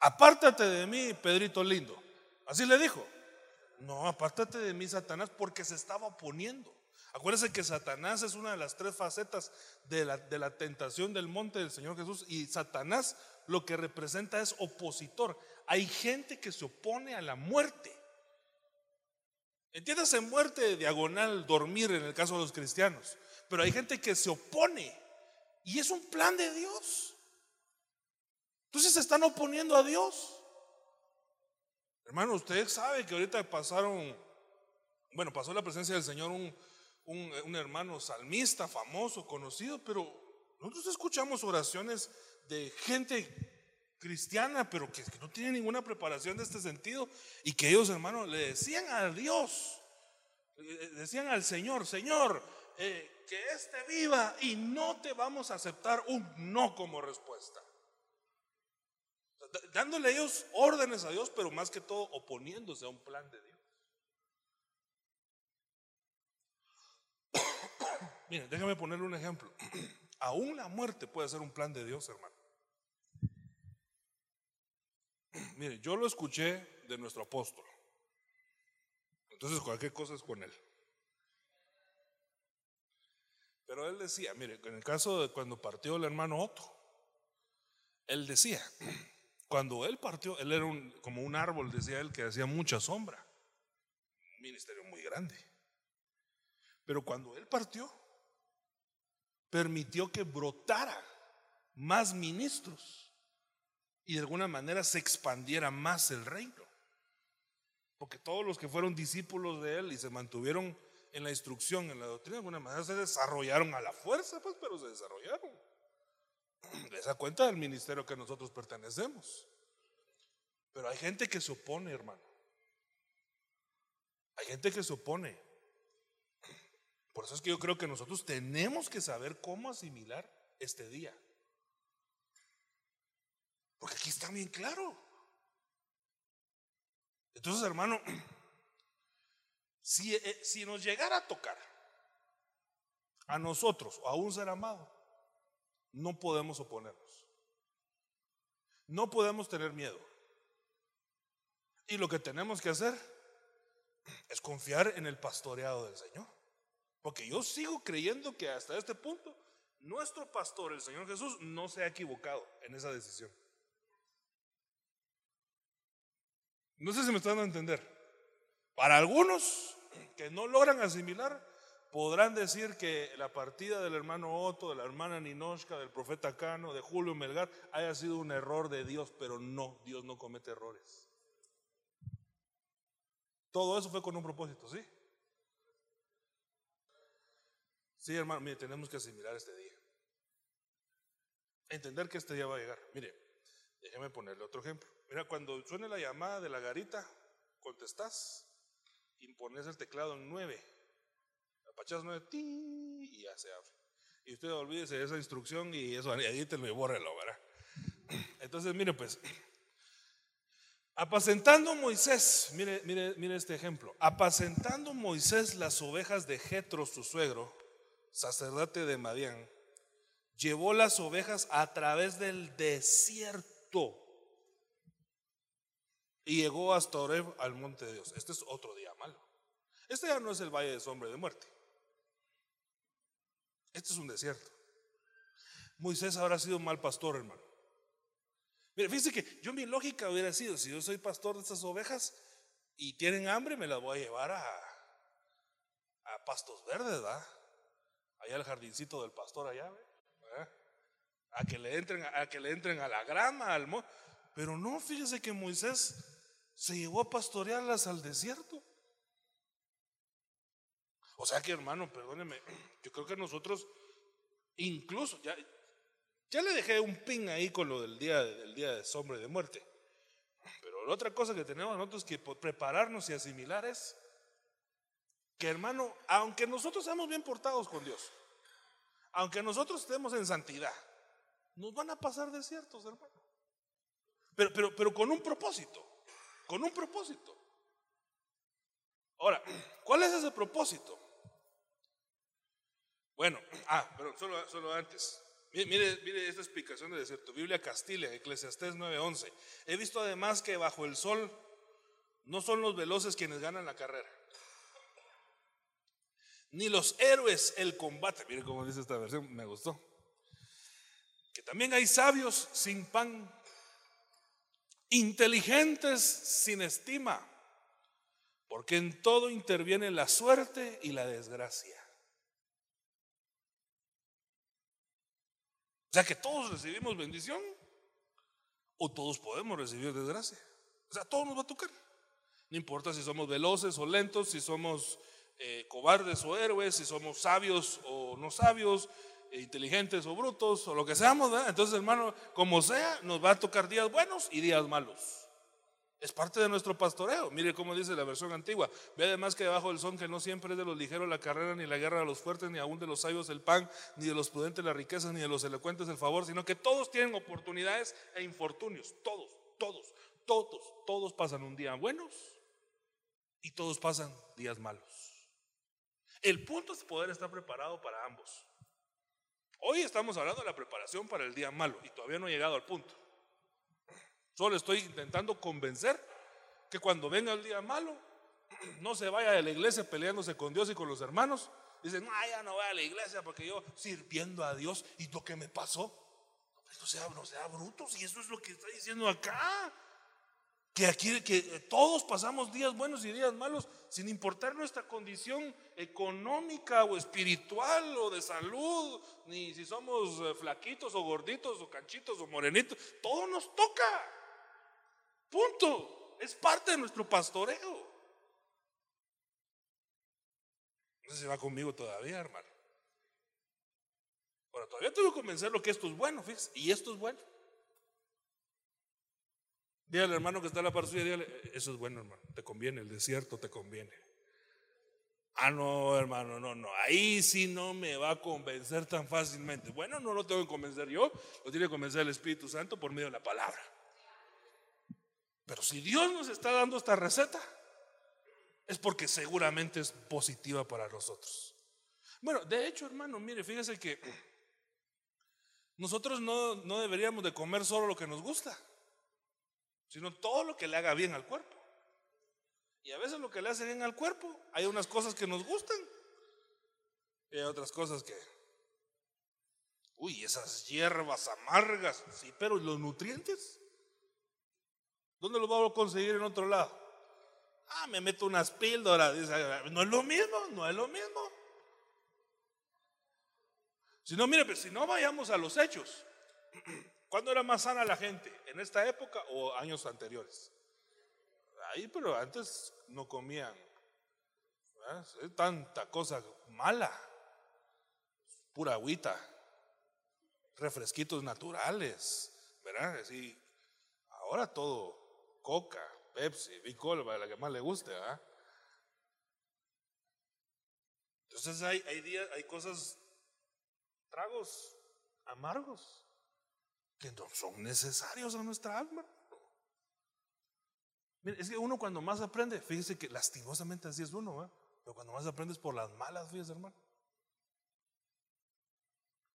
Apártate de mí, Pedrito lindo. Así le dijo. No, apártate de mí, Satanás, porque se estaba oponiendo. Acuérdense que Satanás es una de las tres facetas de la, de la tentación del monte del Señor Jesús y Satanás lo que representa es opositor. Hay gente que se opone a la muerte. Entiéndase muerte diagonal, dormir en el caso de los cristianos. Pero hay gente que se opone. Y es un plan de Dios. Entonces se están oponiendo a Dios. Hermano, usted sabe que ahorita pasaron, bueno, pasó la presencia del Señor un, un hermano salmista famoso, conocido, pero nosotros escuchamos oraciones de gente cristiana, pero que, no tiene ninguna preparación de este sentido, y que ellos, hermanos, le decían a Dios, decían al Señor, Señor, eh, que éste viva y no te vamos a aceptar un no como respuesta. Dándole ellos órdenes a Dios, pero más que todo oponiéndose a un plan de Dios. Miren, déjame ponerle un ejemplo. <clears throat> Aún la muerte puede ser un plan de Dios, hermano. <clears throat> Mire, yo lo escuché de nuestro apóstol. Entonces cualquier cosa es con él. Pero él decía, mire, en el caso de cuando partió el hermano Otto, él decía, <clears throat> cuando él partió, él era como un árbol, decía él, que hacía mucha sombra. Un ministerio muy grande. Pero cuando él partió, permitió que brotara más ministros y de alguna manera se expandiera más el reino. Porque todos los que fueron discípulos de él y se mantuvieron en la instrucción, en la doctrina, de alguna manera se desarrollaron a la fuerza, pues, pero se desarrollaron. <clears throat> Esa cuenta del ministerio que nosotros pertenecemos. Pero hay gente que se opone, hermano. Hay gente que se opone. Por eso es que yo creo que nosotros tenemos que saber cómo asimilar este día. Porque aquí está bien claro. Entonces, hermano, <clears throat> si, eh, si nos llegara a tocar a nosotros o a un ser amado, no podemos oponernos. No podemos tener miedo. Y lo que tenemos que hacer es confiar en el pastoreado del Señor. Porque yo sigo creyendo que hasta este punto nuestro pastor, el Señor Jesús, no se ha equivocado en esa decisión. No sé si me están dando a entender. Para algunos que no logran asimilar, podrán decir que la partida del hermano Otto, de la hermana Ninoshka, del profeta Cano, de Julio Melgar, haya sido un error de Dios, pero no, Dios no comete errores. Todo eso fue con un propósito, ¿sí? Sí, hermano, mire, tenemos que asimilar este día. Entender que este día va a llegar. Mire, déjeme ponerle otro ejemplo. Mira, cuando suene la llamada de la garita, contestás, impones el teclado en 9, apachas 9, y ya se abre. Y usted olvídese de esa instrucción y eso, edítelo y bórrelo, ¿verdad? <clears throat> Entonces, mire, pues, Apacentando Moisés, mire, mire, mire este ejemplo. Apacentando Moisés las ovejas de Jetro, su suegro, sacerdote de Madián, llevó las ovejas a través del desierto y llegó hasta Oreb al monte de Dios. Este es otro día malo. Este ya no es el valle de sombra de muerte. Este es un desierto. Moisés habrá sido mal pastor, hermano. Mire, fíjese que yo mi lógica hubiera sido, si yo soy pastor de estas ovejas y tienen hambre, me las voy a llevar a, a pastos verdes, ¿verdad? Allá el jardincito del pastor allá. A que le entren, a que le entren a la grama, al mo Pero no, fíjese que Moisés se llevó a pastorearlas al desierto. O sea que, hermano, perdóneme, <clears throat> yo creo que nosotros, incluso, ya, ya le dejé un pin ahí con lo del día, del día de sombra y de muerte. Pero la otra cosa que tenemos nosotros que prepararnos y asimilar es que, hermano, aunque nosotros seamos bien portados con Dios, aunque nosotros estemos en santidad, nos van a pasar desiertos, hermano. Pero, pero, pero con un propósito, con un propósito. Ahora, ¿cuál es ese propósito? Bueno, ah, pero solo, solo antes. Mire, mire esta explicación de desierto. Biblia Castilla, Eclesiastés 9:11. He visto además que bajo el sol no son los veloces quienes ganan la carrera, ni los héroes el combate. Mire cómo dice esta versión, me gustó. Que también hay sabios sin pan, inteligentes sin estima, porque en todo interviene la suerte y la desgracia. O sea que todos recibimos bendición o todos podemos recibir desgracia. O sea, todo nos va a tocar. No importa si somos veloces o lentos, si somos eh, cobardes o héroes, si somos sabios o no sabios, eh, inteligentes o brutos, o lo que seamos. Entonces, hermano, como sea, nos va a tocar días buenos y días malos. Es parte de nuestro pastoreo. Mire cómo dice la versión antigua. Ve además que debajo del son que no siempre es de los ligeros la carrera, ni la guerra de los fuertes, ni aún de los sabios el pan, ni de los prudentes la riqueza, ni de los elocuentes el favor, sino que todos tienen oportunidades e infortunios. Todos, todos, todos, todos pasan un día buenos y todos pasan días malos. El punto es poder estar preparado para ambos. Hoy estamos hablando de la preparación para el día malo y todavía no he llegado al punto. Solo estoy intentando convencer que cuando venga el día malo, <clears throat> no se vaya de la iglesia peleándose con Dios y con los hermanos. Dicen, no, ya no voy a la iglesia porque yo sirviendo a Dios y lo que me pasó. No sea, no sea brutos y eso es lo que está diciendo acá. Que aquí que todos pasamos días buenos y días malos sin importar nuestra condición económica o espiritual o de salud, ni si somos eh, flaquitos o gorditos o canchitos o morenitos, todo nos toca. Punto. Es parte de nuestro pastoreo. No sé si va conmigo todavía, hermano. Ahora, todavía tengo que convencerlo que esto es bueno, fíjese, y esto es bueno. Dígale al hermano que está en la parte suya, dígale, eso es bueno, hermano, te conviene, el desierto te conviene. Ah, no, hermano, no, no, ahí sí no me va a convencer tan fácilmente. Bueno, no lo tengo que convencer yo, lo tiene que convencer el Espíritu Santo por medio de la palabra. Pero si Dios nos está dando esta receta, es porque seguramente es positiva para nosotros. Bueno, de hecho, hermano, mire, fíjese que nosotros no, no deberíamos de comer solo lo que nos gusta, sino todo lo que le haga bien al cuerpo. Y a veces lo que le hace bien al cuerpo, hay unas cosas que nos gustan y hay otras cosas que, uy, esas hierbas amargas, sí, pero los nutrientes, ¿dónde los vamos a conseguir en otro lado? Ah, me meto unas píldoras, no es lo mismo, no es lo mismo. Si no, mire, pues, si no vayamos a los hechos. <clears throat> ¿Cuándo era más sana la gente? ¿En esta época o años anteriores? Ahí, pero antes no comían. tanta cosa mala. Pura agüita. Refresquitos naturales. ¿Verdad? Así. Ahora todo. Coca, Pepsi, Bicol, la que más le guste. Entonces hay, hay días, hay cosas tragos amargos que son necesarios a nuestra alma. Mire, es que uno cuando más aprende, fíjese que lastimosamente así es uno, pero cuando más aprende es por las malas, fíjese hermano.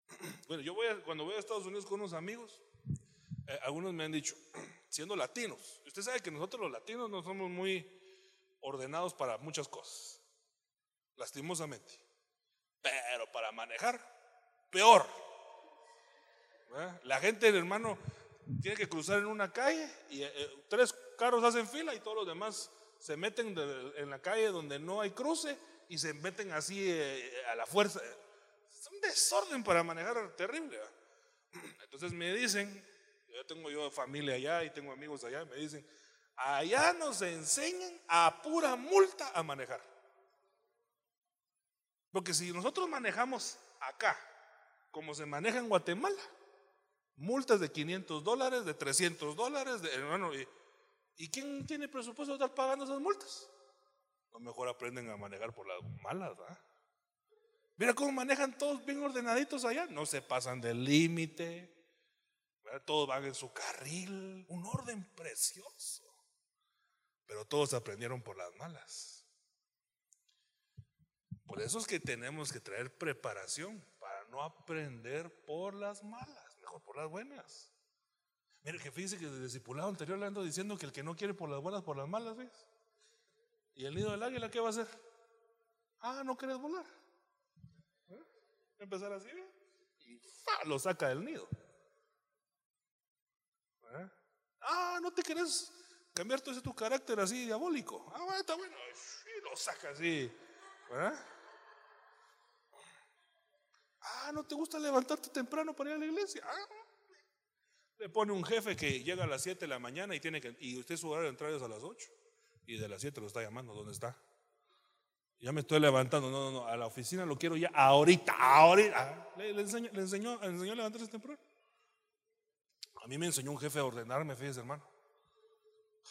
<clears throat> Bueno, yo voy cuando voy a Estados Unidos con unos amigos, eh, algunos me han dicho, <clears throat> siendo latinos, usted sabe que nosotros los latinos no somos muy ordenados para muchas cosas, lastimosamente, pero para manejar peor. La gente, hermano, tiene que cruzar en una calle y eh, eh, tres carros hacen fila y todos los demás se meten en la calle donde no hay cruce y se meten así eh, a la fuerza. Es un desorden para manejar terrible. Entonces me dicen, yo tengo yo familia allá y tengo amigos allá, me dicen, allá nos enseñan a pura multa a manejar. Porque si nosotros manejamos acá como se maneja en Guatemala. Multas de 500 dólares, de 300 dólares, de, hermano. Y, ¿Y quién tiene presupuesto de estar pagando esas multas? A mejor aprenden a manejar por las malas, ¿verdad? Mira cómo manejan todos bien ordenaditos allá. No se pasan del límite. Todos van en su carril. Un orden precioso. Pero todos aprendieron por las malas. Por eso es que tenemos que traer preparación no aprender por las malas, por las buenas. Mire que fíjese que el discipulado anterior le ando diciendo que el que no quiere por las buenas, por las malas, ¿ves? ¿Y el nido del águila qué va a hacer? Ah, no quieres volar. ¿Eh? Empezar así, ¿ve? Y lo saca del nido. ¿Eh? Ah, no te quieres cambiar todo ese tu carácter así diabólico. Ah, bueno, está bueno. Y lo saca así. ¿Eh? Ah, ¿no te gusta levantarte temprano para ir a la iglesia? Ah, le pone un jefe que llega a las 7 de la mañana y tiene que, y usted su horario de entrada es a las 8 y de las 7 lo está llamando, ¿dónde está? Ya me estoy levantando, no, no, no, a la oficina lo quiero ya ahorita, ahorita. Ah, le, enseñó, le, enseñó, a levantarse temprano. A mí me enseñó un jefe a ordenarme, fíjese hermano.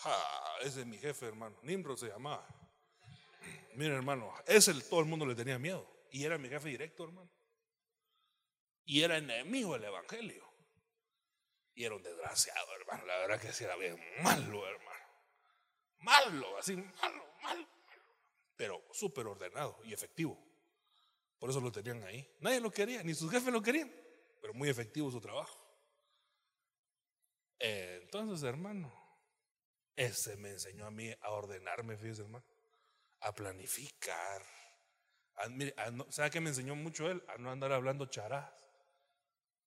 Ja, ese es mi jefe, hermano. Nimrod se llamaba. Mire, hermano, ese todo el mundo le tenía miedo. Y era mi jefe directo, hermano y era enemigo del Evangelio. Y era un desgraciado, hermano. La verdad que sí era bien malo, hermano. Malo, así, malo, malo. Pero súper ordenado y efectivo. Por eso lo tenían ahí. Nadie lo quería, ni sus jefes lo querían. Pero muy efectivo su trabajo. Entonces, hermano, ese me enseñó a mí a ordenarme, fíjese, hermano. A planificar. ¿Sabe qué me enseñó mucho él? A no andar hablando charás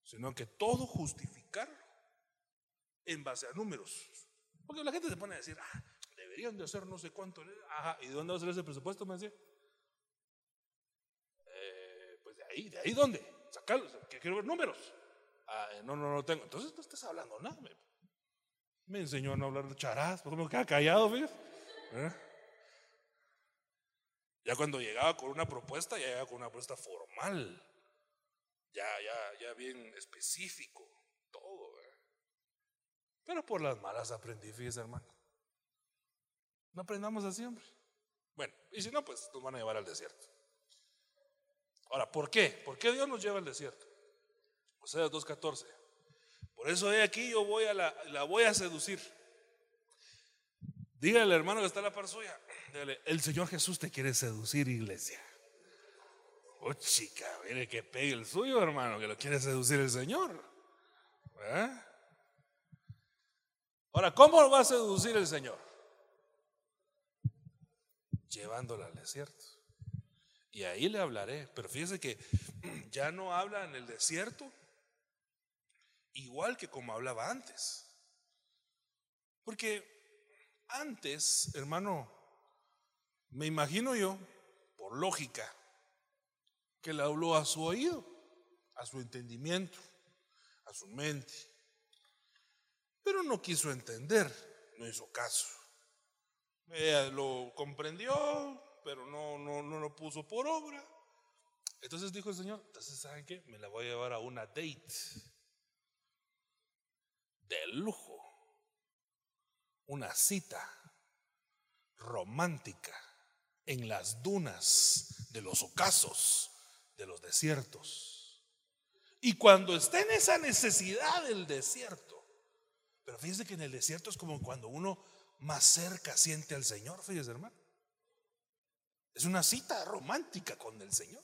sino que todo justificar en base a números. Porque la gente se pone a decir, ah, deberían de hacer no sé cuánto. Ajá, ¿y de dónde va a ser ese presupuesto? Me decía. Eh, pues de ahí, ¿de ahí dónde? Sacarlos, que quiero ver números. Ah, eh, no, no, no tengo. Entonces no estás hablando nada. Me, enseñó a no hablar de charás, porque me quedaba callado, fíjate. ¿Eh? Ya cuando llegaba con una propuesta, ya llegaba con una propuesta formal ya, ya, ya bien específico, todo. Pero por las malas aprendí, fíjese hermano. No aprendamos así, hombre. Bueno, y si no, pues nos van a llevar al desierto. Ahora, ¿por qué? ¿Por qué Dios nos lleva al desierto? O sea, 2.14. Por eso de aquí yo voy a la, la voy a seducir. Dígale al hermano que está en la par suya. el Señor Jesús te quiere seducir, iglesia. Oh, chica, mire que pegue el suyo, hermano, que lo quiere seducir el Señor. Ahora, ¿cómo lo va a seducir el Señor? Llevándola al desierto. Y ahí le hablaré. Pero fíjese que <clears throat> ya no habla en el desierto igual que como hablaba antes. Porque antes, hermano, me imagino yo, por lógica, que le habló a su oído, a su entendimiento, a su mente. Pero no quiso entender, no hizo caso. Ella lo comprendió, pero no, no, no lo puso por obra. Entonces dijo el Señor, entonces ¿saben qué? Me la voy a llevar a una date de lujo, una cita romántica en las dunas de los ocasos de los desiertos. Y cuando está en esa necesidad del desierto, pero fíjense que en el desierto es como cuando uno más cerca siente al Señor, fíjense hermano. Es una cita romántica con el Señor.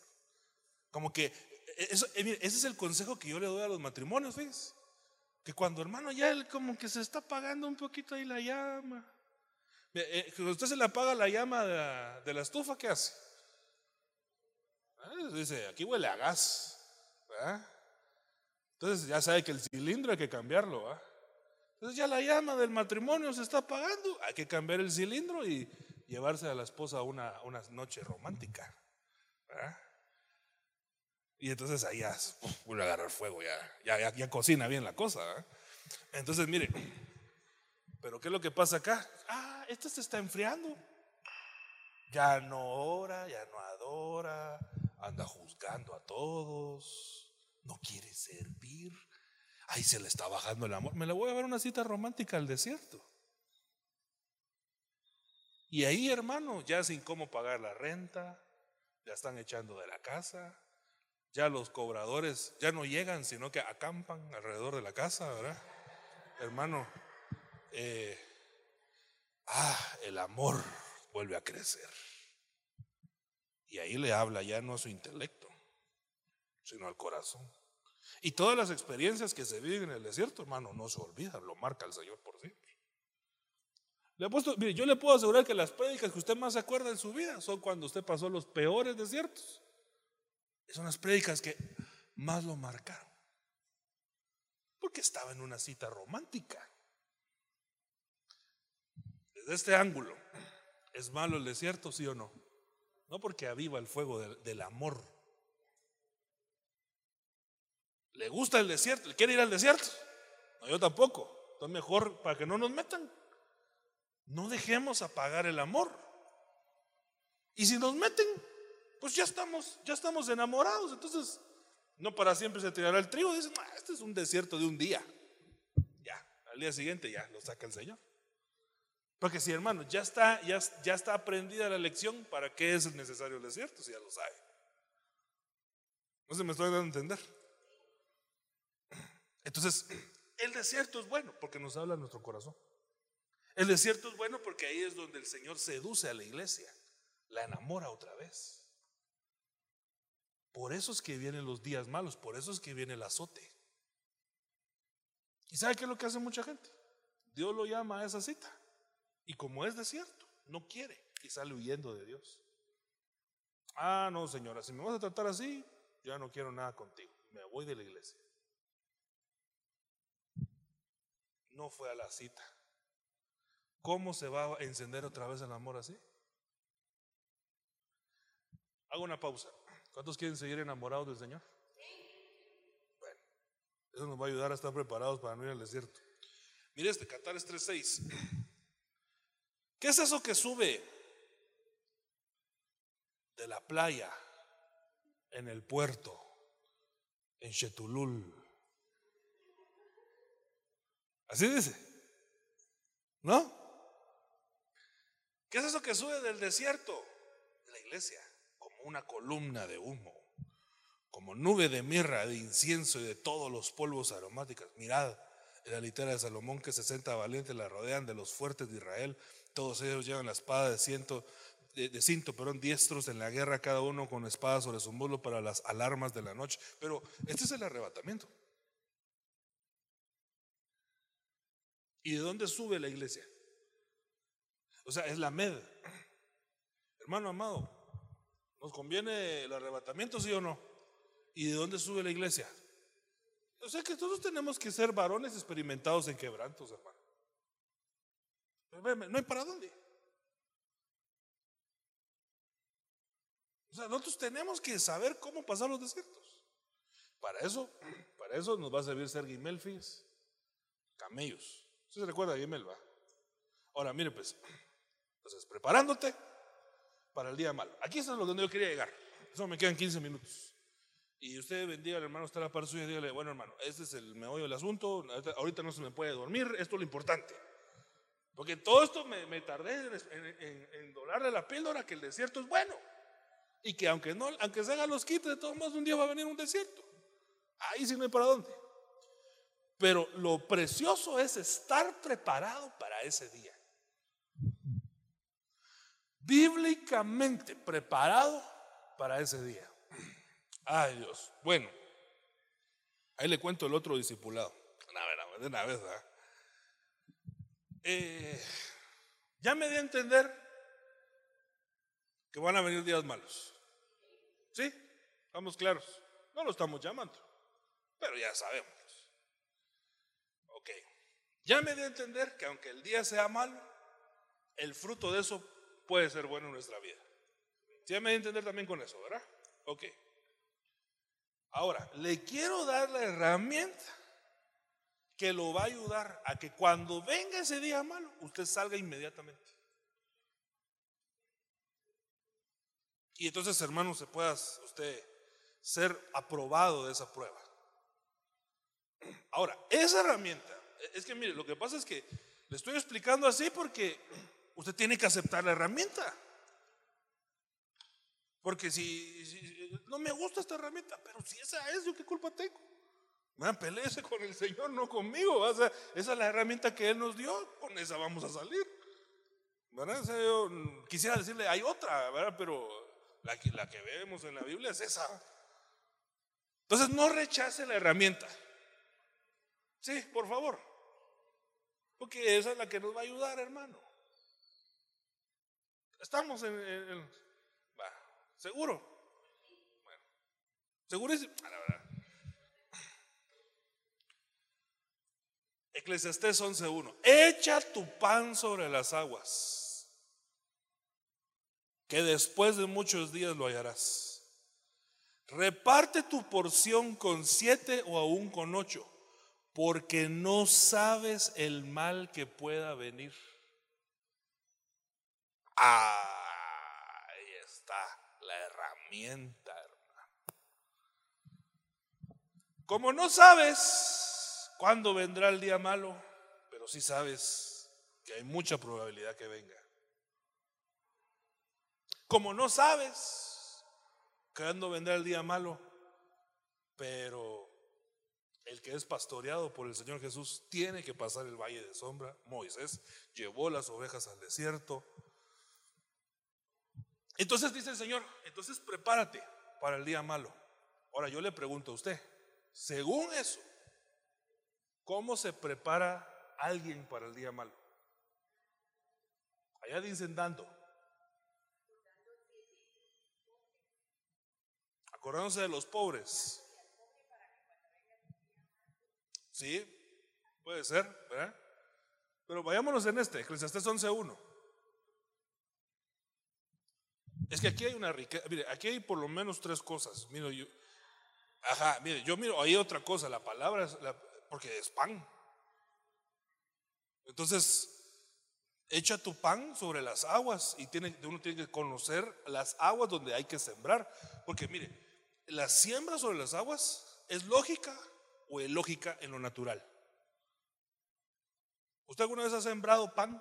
Como que, e, eso, eh, ese es el consejo que yo le doy a los matrimonios, fíjense. Que cuando hermano ya él como que se está apagando un poquito ahí la llama. Eh, cuando usted se le apaga la llama de la, estufa, ¿qué hace? Ah, dice, aquí huele a gas. Entonces ya sabe que el cilindro hay que cambiarlo. Entonces ya la llama del matrimonio se está apagando. Hay que cambiar el cilindro y llevarse a la esposa a una, una noche romántica. Y entonces ahí ya vuelve a agarrar fuego, ya, ya, cocina bien la cosa. Entonces, mire, pero ¿qué es lo que pasa acá? Ah, esto se está enfriando. Ya no ora, ya no adora, anda juzgando a todos, no quiere servir. Ahí se le está bajando el amor. Me la voy a ver una cita romántica al desierto. Y ahí, hermano, ya sin cómo pagar la renta, ya están echando de la casa, ya los cobradores ya no llegan, sino que acampan alrededor de la casa, ¿verdad? Hermano, eh, ah, el amor vuelve a crecer. Y ahí le habla ya no a su intelecto, sino al corazón. Y todas las experiencias que se viven en el desierto, hermano, no se olvidan, lo marca el Señor por siempre. Le puesto, mire, yo le puedo asegurar que las prédicas que usted más se acuerda en su vida son cuando usted pasó los peores desiertos. Son las prédicas que más lo marcaron. Porque estaba en una cita romántica. Desde este ángulo, ¿es malo el desierto, sí o no? No porque aviva el fuego del, amor. ¿Le gusta el desierto? ¿Quiere ir al desierto? No, yo tampoco. Entonces mejor para que no nos metan. No dejemos apagar el amor. Y si nos meten, pues ya estamos, ya estamos enamorados. Entonces, no para siempre se tirará el trigo. Dicen, este es un desierto de un día. Ya, al día siguiente ya lo saca el Señor. Porque si hermano, ya está, ya, está aprendida la lección, ¿para qué es necesario el desierto si ya lo sabe? No se me estoy dando a entender. Entonces, el desierto es bueno porque nos habla nuestro corazón. El desierto es bueno porque ahí es donde el Señor seduce a la iglesia, la enamora otra vez. Por eso es que vienen los días malos, por eso es que viene el azote. ¿Y sabe qué es lo que hace mucha gente? Dios lo llama a esa cita. Y como es desierto, no quiere y sale huyendo de Dios. Ah, no, señora, si me vas a tratar así, ya no quiero nada contigo. Me voy de la iglesia. No fue a la cita. ¿Cómo se va a encender otra vez el amor así? Hago una pausa. ¿Cuántos quieren seguir enamorados del Señor? Bueno, eso nos va a ayudar a estar preparados para no ir al desierto. Mire este, Cantares 3.6. ¿Qué es eso que sube de la playa en el puerto, en Chetulul? Así dice. ¿No? ¿Qué es eso que sube del desierto? De la iglesia, como una columna de humo, como nube de mirra, de incienso y de todos los polvos aromáticos. Mirad, en la litera de Salomón que 60 valientes la rodean de los fuertes de Israel todos ellos llevan la espada de ciento de, cinto, perdón, diestros en la guerra, cada uno con espada sobre su muslo para las alarmas de la noche. Pero este es el arrebatamiento. ¿Y de dónde sube la iglesia? O sea, es la med. Hermano amado, ¿nos conviene el arrebatamiento, sí o no? ¿Y de dónde sube la iglesia? O sea que todos tenemos que ser varones experimentados en quebrantos, hermano. No hay para dónde. O sea, nosotros tenemos que saber cómo pasar los desiertos. Para eso, para eso nos va a servir ser Gimelfis, camellos. ¿Usted se recuerda Gimel, va? Ahora, mire pues, entonces, preparándote para el día malo. Aquí es donde yo quería llegar. Eso me quedan 15 minutos. Y usted bendiga al hermano, está a la par suya y dígale, bueno hermano, este es el meollo del asunto, ahorita no se me puede dormir, esto es lo importante. Porque todo esto me, tardé en, en, dorarle la píldora que el desierto es bueno. Y que aunque, no, aunque se hagan los quites, de todos modos un día va a venir un desierto. Ahí sí no hay para dónde. Pero lo precioso es estar preparado para ese día. Bíblicamente preparado para ese día. Ay Dios. Bueno, ahí le cuento el otro discipulado. De una vez, eh, ya me di a entender que van a venir días malos. ¿Sí? Estamos claros. No lo estamos llamando, pero ya sabemos. Ok. Ya me di a entender que aunque el día sea malo, el fruto de eso puede ser bueno en nuestra vida. Ya me di a entender también con eso, ¿verdad? Ok. Ahora, le quiero dar la herramienta que lo va a ayudar a que cuando venga ese día malo, usted salga inmediatamente. Y entonces, hermano, se pueda usted ser aprobado de esa prueba. Ahora, esa herramienta, es que mire, lo que pasa es que le estoy explicando así porque usted tiene que aceptar la herramienta. Porque si, no me gusta esta herramienta, pero si esa es, yo qué culpa tengo. Man, peleese con el Señor, no conmigo. esa es la herramienta que Él nos dio, con esa vamos a salir. quisiera decirle, hay otra, ¿verdad? pero la que, vemos en la Biblia es esa. Entonces no rechace la herramienta. Sí, por favor. Porque esa es la que nos va a ayudar, hermano. Estamos en... el ¿Seguro? Bueno, segurísimo. Ah, la verdad. Eclesiastés 11.1. Echa tu pan sobre las aguas que después de muchos días lo hallarás. Reparte tu porción con siete o aún con ocho, porque no sabes el mal que pueda venir. Ahí está la herramienta, hermano. Como no sabes cuándo vendrá el día malo, pero sí sabes que hay mucha probabilidad que venga. Como no sabes cuándo vendrá el día malo, pero el que es pastoreado por el Señor Jesús tiene que pasar el valle de sombra. Moisés llevó las ovejas al desierto. Entonces dice el Señor, entonces prepárate para el día malo. Ahora yo le pregunto a usted, según eso, ¿cómo se prepara alguien para el día malo? Allá dicen dando. acordándose de los pobres. Sí, puede ser, ¿verdad? Pero vayámonos en este, Eclesiastés 11.1. Es que aquí hay una riqueza, mire, aquí hay por lo menos tres cosas. Miro yo, ajá, mire, yo miro ahí otra cosa, la palabra es, porque es pan. Entonces, echa tu pan sobre las aguas y tiene, uno tiene que conocer las aguas donde hay que sembrar. Porque mire, la siembra sobre las aguas es lógica o es lógica en lo natural. ¿Usted alguna vez ha sembrado pan?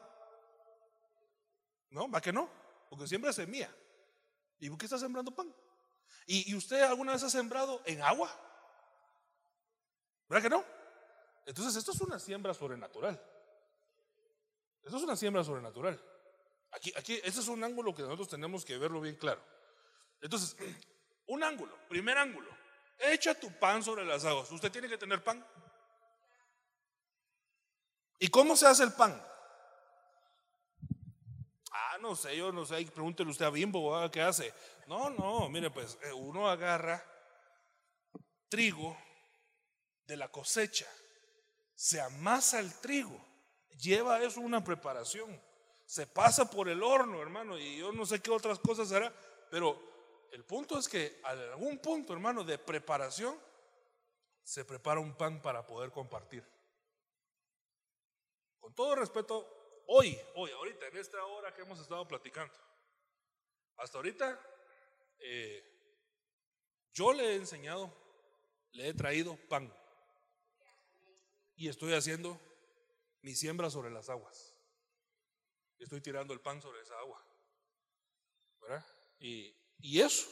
No, ¿va que no? Porque siembra semilla. ¿Y por qué está sembrando pan? ¿Y, usted alguna vez ha sembrado en agua? ¿Verdad que no? Entonces esto es una siembra sobrenatural. Esto es una siembra sobrenatural. Aquí, aquí, ese es un ángulo que nosotros tenemos que verlo bien claro. Entonces, <clears throat> un ángulo, primer ángulo. Echa tu pan sobre las aguas. Usted tiene que tener pan. ¿Y cómo se hace el pan? Ah, no sé, yo no sé, pregúntele usted a Bimbo, ¿qué hace? No, no, mire, pues eh, uno agarra trigo de la cosecha, se amasa el trigo, lleva eso una preparación, se pasa por el horno, hermano, y yo no sé qué otras cosas hará, pero el punto es que a algún punto, hermano, de preparación, se prepara un pan para poder compartir. Con todo respeto, hoy, hoy, ahorita, en esta hora que hemos estado platicando, hasta ahorita, eh, yo le he enseñado, le he traído pan. Y estoy haciendo mi siembra sobre las aguas. Estoy tirando el pan sobre esa agua. ¿Verdad? Y, y eso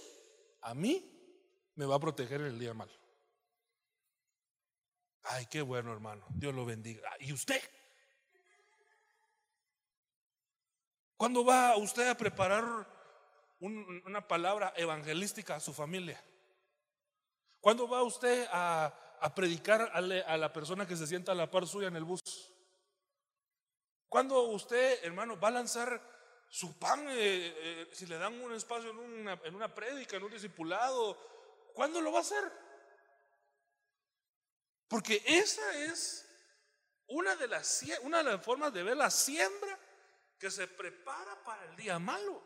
a mí me va a proteger en el día mal. Ay, qué bueno, hermano. Dios lo bendiga. ¿Y usted? ¿Cuándo va usted a preparar una palabra evangelística a su familia? ¿Cuándo va usted a, predicar a, la persona que se sienta a la par suya en el bus? ¿Cuándo usted, hermano, va a lanzar su pan eh, eh, si le dan un espacio en una, en una prédica, en un discipulado? ¿Cuándo lo va a hacer? Porque esa es una de las, una de las formas de ver la siembra que se prepara para el día malo.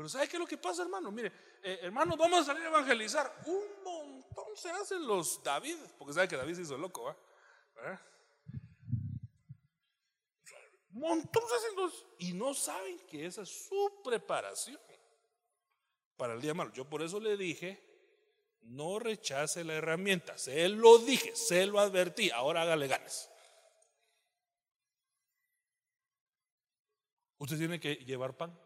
Pero ¿sabe qué es lo que pasa, hermano? Mire, eh, hermano, vamos a salir a evangelizar. Un montón se hacen los David, porque sabe que David se hizo loco, ¿va? Un montón se hacen los y no saben que esa es su preparación para el día malo. Yo por eso le dije, no rechace la herramienta. Se lo dije, se lo advertí, ahora hágale ganas. Usted tiene que llevar pan.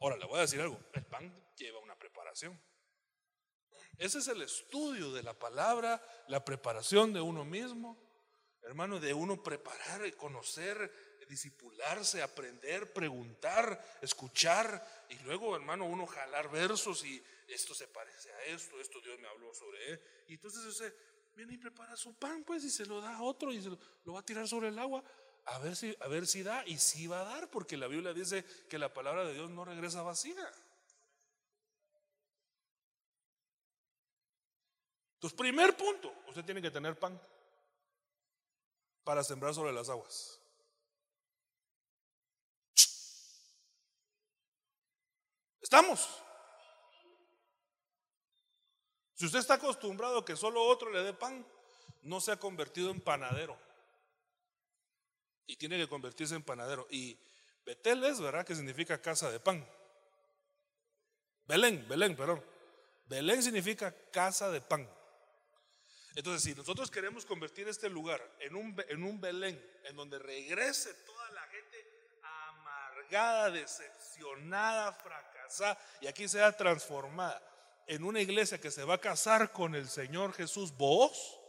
Ahora le voy a decir algo, el pan lleva una preparación. Ese es el estudio de la palabra, la preparación de uno mismo, hermano, de uno preparar, conocer, disipularse, aprender, preguntar, escuchar y luego, hermano, uno jalar versos y esto se parece a esto, esto Dios me habló sobre él. Y entonces usted viene y prepara su pan, pues, y se lo da a otro y se lo va a tirar sobre el agua a ver si, a ver si da y si va a dar, porque la Biblia dice que la palabra de Dios no regresa vacía. Entonces, primer punto, usted tiene que tener pan para sembrar sobre las aguas. ¿Estamos? Si usted está acostumbrado a que solo otro le dé pan, no se ha convertido en panadero y tiene que convertirse en panadero. Y Betel es, ¿verdad? Que significa casa de pan. Belén, Belén, perdón. Belén significa casa de pan. Entonces, si nosotros queremos convertir este lugar en un, en un Belén, en donde regrese toda la gente amargada, decepcionada, fracasada, y aquí sea transformada en una iglesia que se va a casar con el Señor Jesús, vos,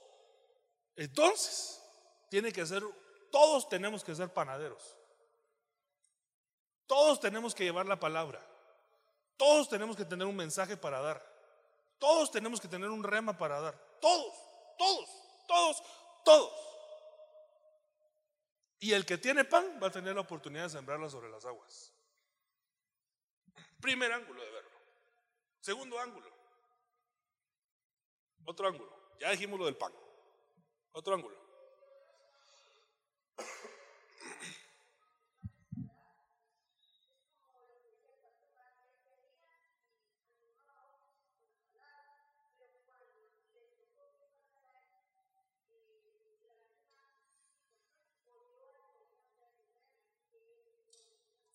entonces tiene que ser todos tenemos que ser panaderos. Todos tenemos que llevar la palabra. Todos tenemos que tener un mensaje para dar. Todos tenemos que tener un rema para dar. Todos, todos, todos, todos. Y el que tiene pan va a tener la oportunidad de sembrarla sobre las aguas. Primer ángulo de verlo. Segundo ángulo. Otro ángulo. Ya dijimos lo del pan. Otro ángulo.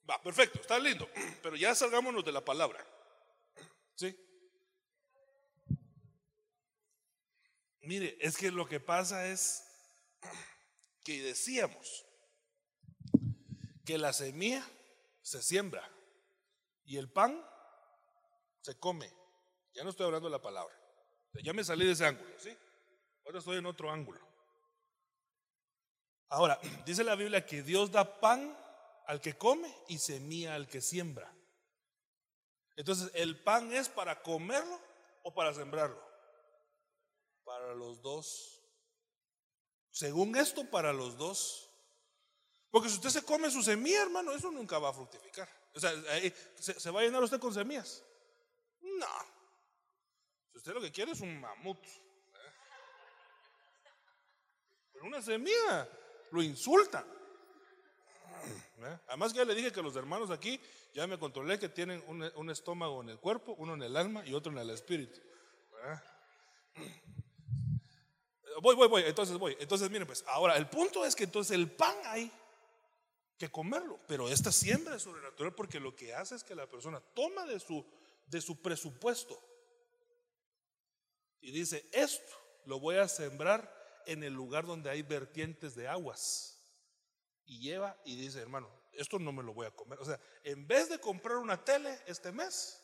Va, perfecto, está lindo. <clears throat> Pero ya salgámonos de la palabra. ¿Sí? Mire, es que lo que pasa es que decíamos que la semilla se siembra y el pan se come. Ya no estoy hablando de la palabra. Ya me salí de ese ángulo, ¿sí? Ahora estoy en otro ángulo. Ahora, <clears throat> dice la Biblia que Dios da pan al que come y semilla al que siembra. Entonces, ¿el pan es para comerlo o para sembrarlo? Para los dos. Según esto, para los dos. Porque si usted se come su semilla, hermano, eso nunca va a fructificar. O sea, ¿se, va a llenar usted con semillas? No. Si usted lo que quiere es un mamut. ¿eh? Pero una semilla lo insulta. ¿Eh? Además ya le dije que los hermanos aquí, ya me controlé que tienen un, estómago en el cuerpo, uno en el alma y otro en el espíritu. Voy, voy, voy, entonces voy. Entonces, miren, pues ahora el punto es que entonces el pan hay que comerlo, pero esta siembra es sobrenatural porque lo que hace es que la persona toma de su, de su presupuesto y dice, esto lo voy a sembrar en el lugar donde hay vertientes de aguas y lleva y dice, hermano, esto no me lo voy a comer. O sea, en vez de comprar una tele este mes,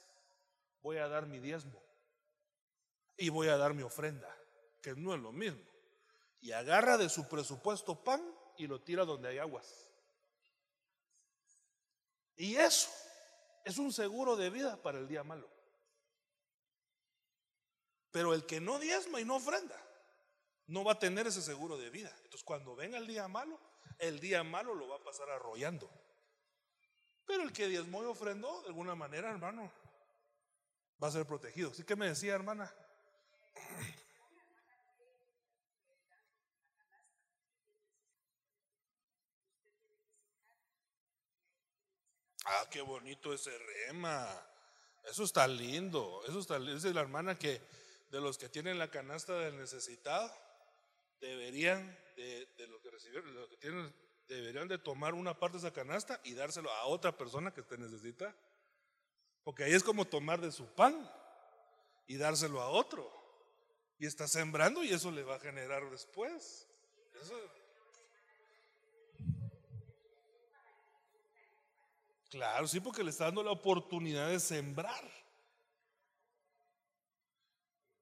voy a dar mi diezmo y voy a dar mi ofrenda, que no es lo mismo. Y agarra de su presupuesto pan y lo tira donde hay aguas. Y eso es un seguro de vida para el día malo. Pero el que no diezma y no ofrenda, no va a tener ese seguro de vida. Entonces, cuando venga el día malo, el día malo lo va a pasar arrollando. Pero el que diezmó y ofrendó, de alguna manera, hermano, va a ser protegido. ¿Sí que me decía, hermana? Ah, qué bonito ese rema. Eso está lindo. Eso está lindo. Es la hermana que de los que tienen la canasta del necesitado deberían de, lo que recibieron, lo que tienen, deberían de tomar una parte de esa canasta y dárselo a otra persona que te necesita. Porque ahí es como tomar de su pan y dárselo a otro. Y está sembrando y eso le va a generar después. Claro, sí, porque le está dando la oportunidad de sembrar.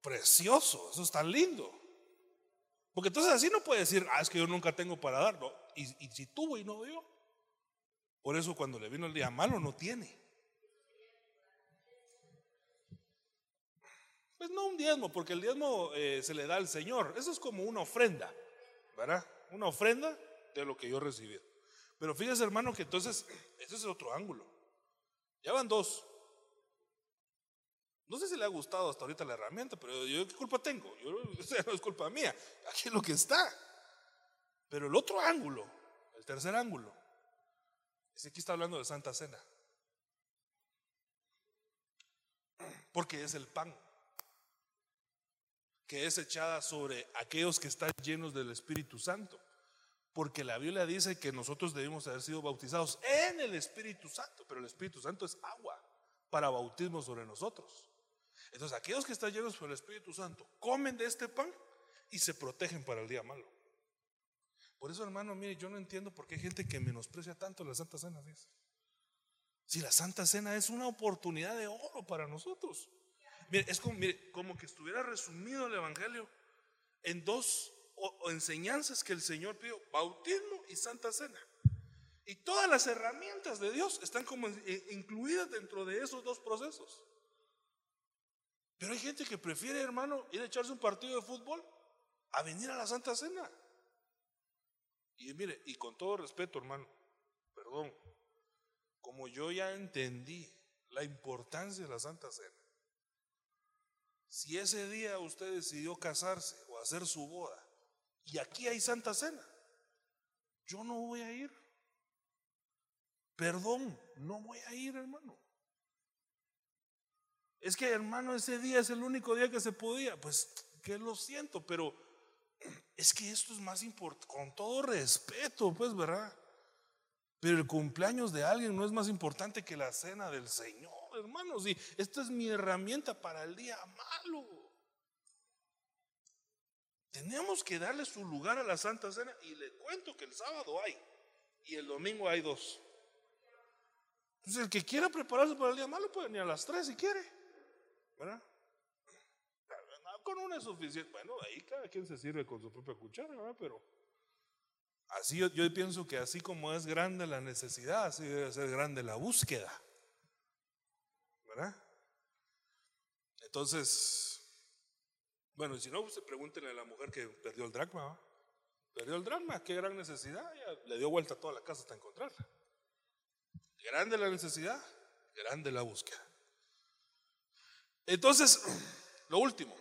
Precioso, eso está lindo. Porque entonces así no puede decir, ah, es que yo nunca tengo para dar. y, si tuvo y no dio. Por eso cuando le vino el día malo no tiene. Pues no un diezmo, porque el diezmo eh, se le da al Señor. Eso es como una ofrenda, ¿verdad? Una ofrenda de lo que yo recibí. Pero fíjese, hermano, que entonces, ese es otro ángulo. Ya van dos. No sé si le ha gustado hasta ahorita la herramienta, pero yo qué culpa tengo. Yo, <laughs> no es culpa mía. Aquí es lo que está. Pero el otro ángulo, el tercer ángulo, es que aquí está hablando de Santa Cena. Porque es el pan que es echada sobre aquellos que están llenos del Espíritu Santo. Porque la Biblia dice que nosotros debemos haber sido bautizados en el Espíritu Santo, pero el Espíritu Santo es agua para bautismo sobre nosotros. Entonces, aquellos que están llenos por el Espíritu Santo comen de este pan y se protegen para el día malo. Por eso, hermano, mire, yo no entiendo por qué hay gente que menosprecia tanto la Santa Cena. Si la Santa Cena es una oportunidad de oro para nosotros. Mire, es como, como que estuviera resumido el Evangelio en dos enseñanzas que el Señor pidió, bautismo y Santa Cena. Y todas las herramientas de Dios están como incluidas dentro de esos dos procesos. Pero hay gente que prefiere, hermano, ir a echarse un partido de fútbol a venir a la Santa Cena. Y mire, y con todo respeto, hermano, perdón, como yo ya entendí la importancia de la Santa Cena, si ese día usted decidió casarse o hacer su boda y aquí hay Santa Cena, yo no voy a ir. Perdón, no voy a ir, hermano. Es que hermano, ese día es el único día que se podía. Pues que lo siento, pero es que esto es más importante, con todo respeto, pues, ¿verdad? Pero el cumpleaños de alguien no es más importante que la cena del Señor, hermanos. Y esta es mi herramienta para el día malo. Tenemos que darle su lugar a la Santa Cena y le cuento que el sábado hay y el domingo hay dos. Entonces el que quiera prepararse para el día malo puede venir a las tres si quiere. ¿Verdad? Con una es suficiente. Bueno, ahí cada quien se sirve con su propia cuchara, ¿verdad? Pero Así yo, pienso que así como es grande la necesidad, así debe ser grande la búsqueda. ¿Verdad? Entonces, bueno, y si no, pues pregúntenle a la mujer que perdió el dracma. Perdió el dracma, qué gran necesidad. Ya le dio vuelta a toda la casa hasta encontrarla. Grande la necesidad, grande la búsqueda. Entonces, <clears throat> lo último,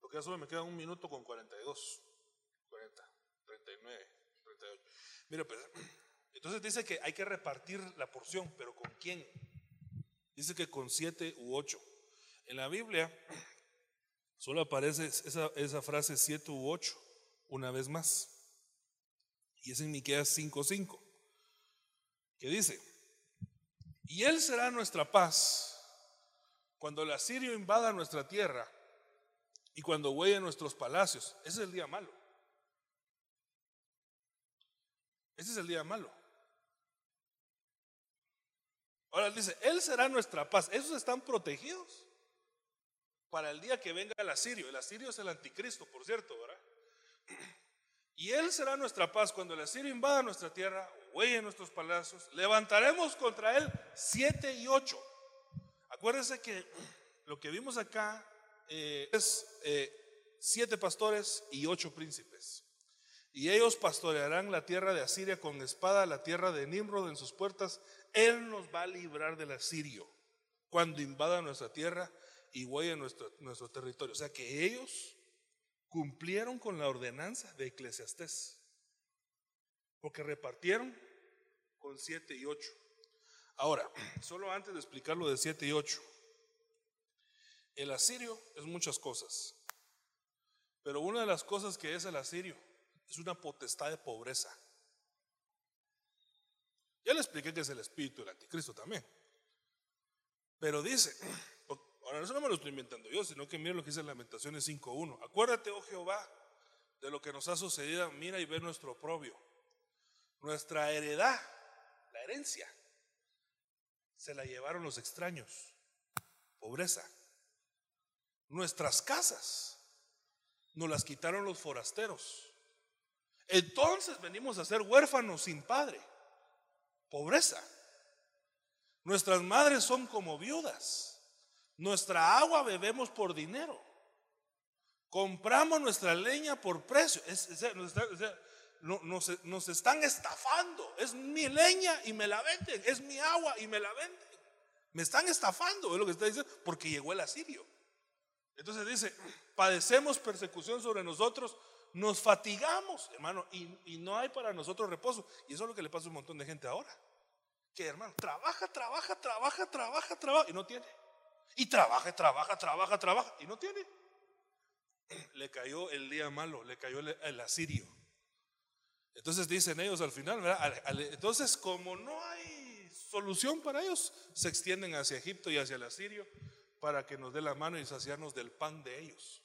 porque ya solo me queda un minuto con 42, 40, 39, 38. Mira, pues, <clears throat> entonces dice que hay que repartir la porción, pero ¿con quién? Dice que con siete u ocho. En la Biblia <clears throat> solo aparece esa, frase siete u ocho una vez más. Y es en Miqueas 5:5, que dice, y Él será nuestra paz cuando el asirio invada nuestra tierra y cuando huelle nuestros palacios. Ese es el día malo. Ese es el día malo. Ahora dice, Él será nuestra paz. Esos están protegidos para el día que venga el asirio. El asirio es el anticristo, por cierto, ¿verdad? <clears throat> Y Él será nuestra paz cuando el asirio invada nuestra tierra, huelle nuestros palacios. Levantaremos contra Él siete y ocho. Acuérdense que lo que vimos acá eh, es eh, siete pastores y ocho príncipes. Y ellos pastorearán la tierra de Asiria con espada, la tierra de Nimrod en sus puertas. Él nos va a librar del asirio cuando invada nuestra tierra y huelle nuestro, nuestro territorio. O sea que ellos cumplieron con la ordenanza de Eclesiastés, porque repartieron con siete y ocho. Ahora, solo antes de explicar lo de siete y ocho, el asirio es muchas cosas, pero una de las cosas que es el asirio es una potestad de pobreza. Ya le expliqué que es el espíritu del anticristo también. Pero dice, <clears throat> ahora eso no me lo estoy inventando yo, sino que mira lo que dice Lamentaciones 5.1. Acuérdate, oh Jehová, de lo que nos ha sucedido, mira y ve nuestro oprobio. Nuestra heredad, la herencia, se la llevaron los extraños. Pobreza. Nuestras casas nos las quitaron los forasteros. Entonces venimos a ser huérfanos sin padre. Pobreza. Nuestras madres son como viudas. Nuestra agua bebemos por dinero. Compramos nuestra leña por precio. Nos, están estafando. Es mi leña y me la venden. Es mi agua y me la venden. Me están estafando, es lo que está diciendo, porque llegó el asirio. Entonces dice, padecemos persecución sobre nosotros nos fatigamos, hermano, y, no hay para nosotros reposo. Y eso es lo que le pasa a un montón de gente ahora. Que, hermano, trabaja, trabaja, trabaja, trabaja, trabaja, y no tiene. Y trabaja, trabaja, trabaja, trabaja, y no tiene. <clears throat> Le cayó el día malo, le cayó el, asirio. Entonces dicen ellos al final. Entonces, como no hay solución para ellos, se extienden hacia Egipto y hacia el asirio para que nos dé la mano y saciarnos del pan de ellos.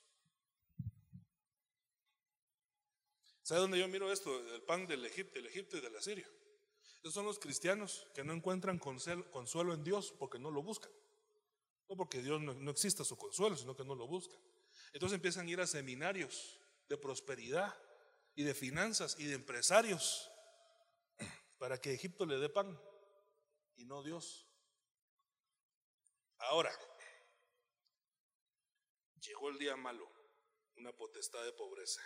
¿Sabe dónde yo miro esto? El pan del Egipto, del Egipto y de la Siria. Esos son los cristianos que no encuentran consuelo en Dios porque no lo buscan. No porque Dios no, no exista su consuelo, sino que no lo buscan. Entonces empiezan a ir a seminarios de prosperidad y de finanzas y de empresarios para que Egipto le dé pan y no Dios. Ahora, llegó el día malo, una potestad de pobreza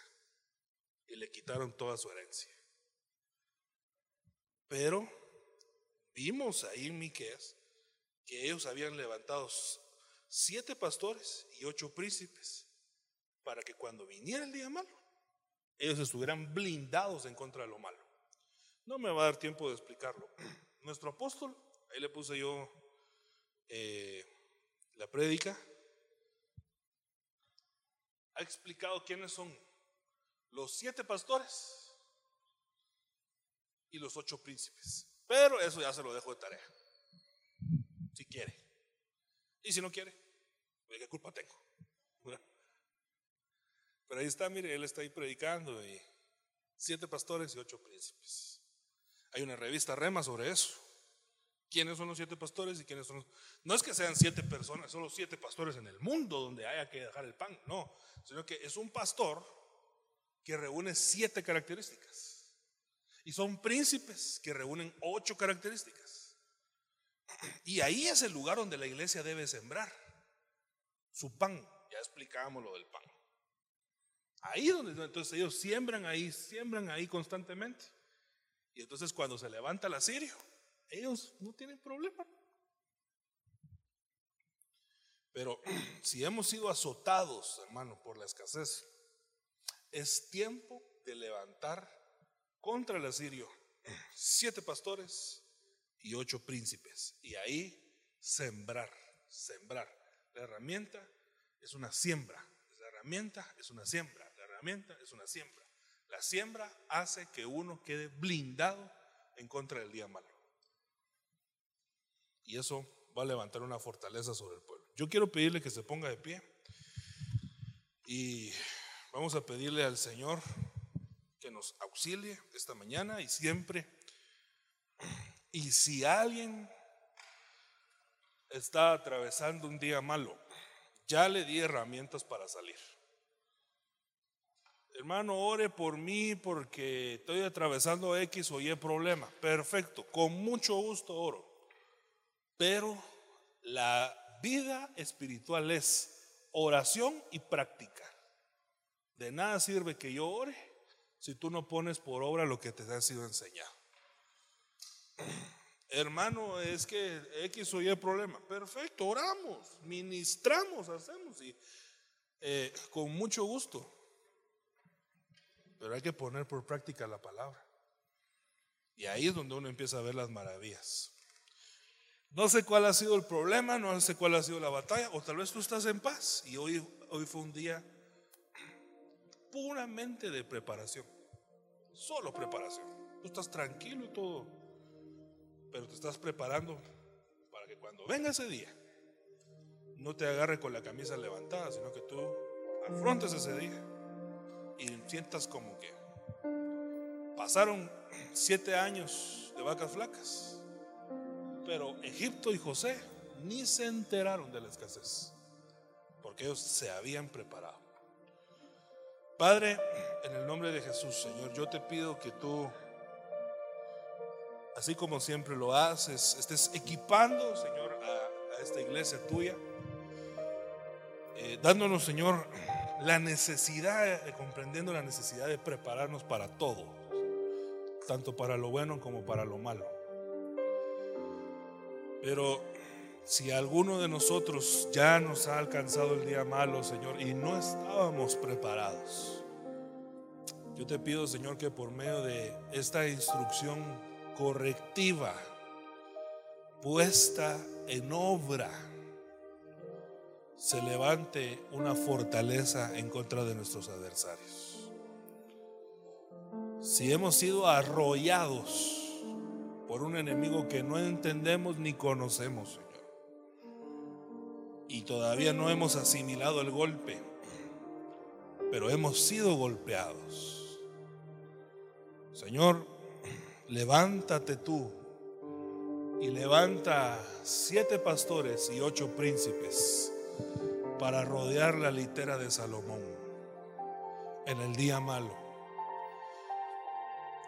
y le quitaron toda su herencia. Pero vimos ahí en Miqueas que ellos habían levantado siete pastores y ocho príncipes para que cuando viniera el día malo, ellos estuvieran blindados en contra de lo malo. No me va a dar tiempo de explicarlo. <clears throat> Nuestro apóstol, ahí le puse yo eh, la prédica, ha explicado quiénes son los siete pastores y los ocho príncipes. Pero eso ya se lo dejo de tarea. Si quiere. Y si no quiere, pues, ¿qué culpa tengo? Pero ahí está, mire, él está ahí predicando y siete pastores y ocho príncipes. Hay una revista Rema sobre eso. ¿Quiénes son los siete pastores y quiénes son los... No es que sean siete personas, son los siete pastores en el mundo donde haya que dejar el pan, no, sino que es un pastor que reúne siete características. Y son príncipes que reúnen ocho características. <clears throat> Y ahí es el lugar donde la iglesia debe sembrar su pan. Ya explicábamos lo del pan. Ahí donde entonces ellos siembran ahí, siembran ahí constantemente. Y entonces cuando se levanta el asirio, ellos no tienen problema. Pero <clears throat> si hemos sido azotados, hermano, por la escasez, es tiempo de levantar contra el asirio siete pastores y ocho príncipes. Y ahí sembrar, sembrar. La herramienta es una siembra. La herramienta es una siembra. Es una siembra. La siembra hace que uno quede blindado en contra del día malo. Y eso va a levantar una fortaleza sobre el pueblo. Yo quiero pedirle que se ponga de pie y vamos a pedirle al Señor que nos auxilie esta mañana y siempre. Y si alguien está atravesando un día malo, ya le di herramientas para salir. Hermano, ore por mí porque estoy atravesando X o Y problema. Perfecto, con mucho gusto oro. Pero la vida espiritual es oración y práctica. De nada sirve que yo ore si tú no pones por obra lo que te ha sido enseñado. <clears throat> Hermano, es que X o Y problema. Perfecto, oramos, ministramos, hacemos y eh, con mucho gusto. Pero hay que poner por práctica la palabra. Y ahí es donde uno empieza a ver las maravillas. No sé cuál ha sido el problema, no sé cuál ha sido la batalla, o tal vez tú estás en paz y hoy, hoy fue un día puramente de preparación, solo preparación. Tú estás tranquilo y todo, pero te estás preparando para que cuando venga ese día, no te agarre con la camisa levantada, sino que tú afrontes ese día y sientas como que pasaron siete años de vacas flacas pero Egipto y José ni se enteraron de la escasez, porque ellos se habían preparado. Padre, en el nombre de Jesús, Señor, yo te pido que tú, así como siempre lo haces, estés equipando, Señor, a, esta iglesia tuya, eh, dándonos, Señor, la necesidad, eh, comprendiendo la necesidad de prepararnos para todo, tanto para lo bueno como para lo malo. Pero si alguno de nosotros ya nos ha alcanzado el día malo, Señor, y no estábamos preparados, yo te pido, Señor, que por medio de esta instrucción correctiva, puesta en obra, se levante una fortaleza en contra de nuestros adversarios. Si hemos sido arrollados, por un enemigo que no entendemos ni conocemos, Señor. Y todavía no hemos asimilado el golpe, pero hemos sido golpeados. Señor, levántate tú y levanta siete pastores y ocho príncipes para rodear la litera de Salomón en el día malo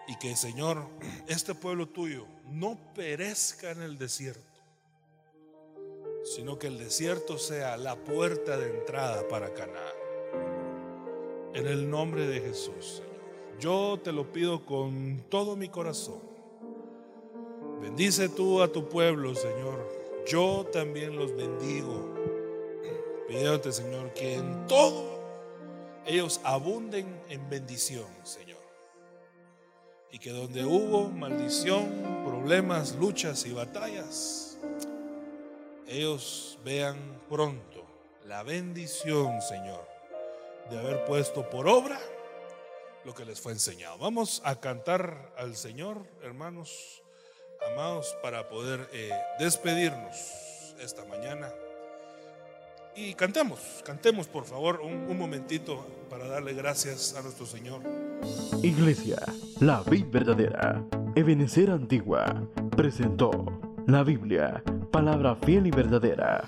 y que, Señor, este pueblo tuyo no perezca en el desierto, sino que el desierto sea la puerta de entrada para Canaán. En el nombre de Jesús, Señor. Yo te lo pido con todo mi corazón. Bendice tú a tu pueblo, Señor. Yo también los bendigo. Señor, que en todo ellos abunden en bendición, Señor y que donde hubo maldición, problemas, luchas y batallas, ellos vean pronto la bendición, Señor, de haber puesto por obra lo que les fue enseñado. Vamos a cantar al Señor, hermanos amados, para poder eh, despedirnos esta mañana. Y cantemos, cantemos por favor un, momentito para darle gracias a nuestro Señor. Iglesia, la vid verdadera, Ebenecer Antigua, presentó la Biblia, palabra fiel y verdadera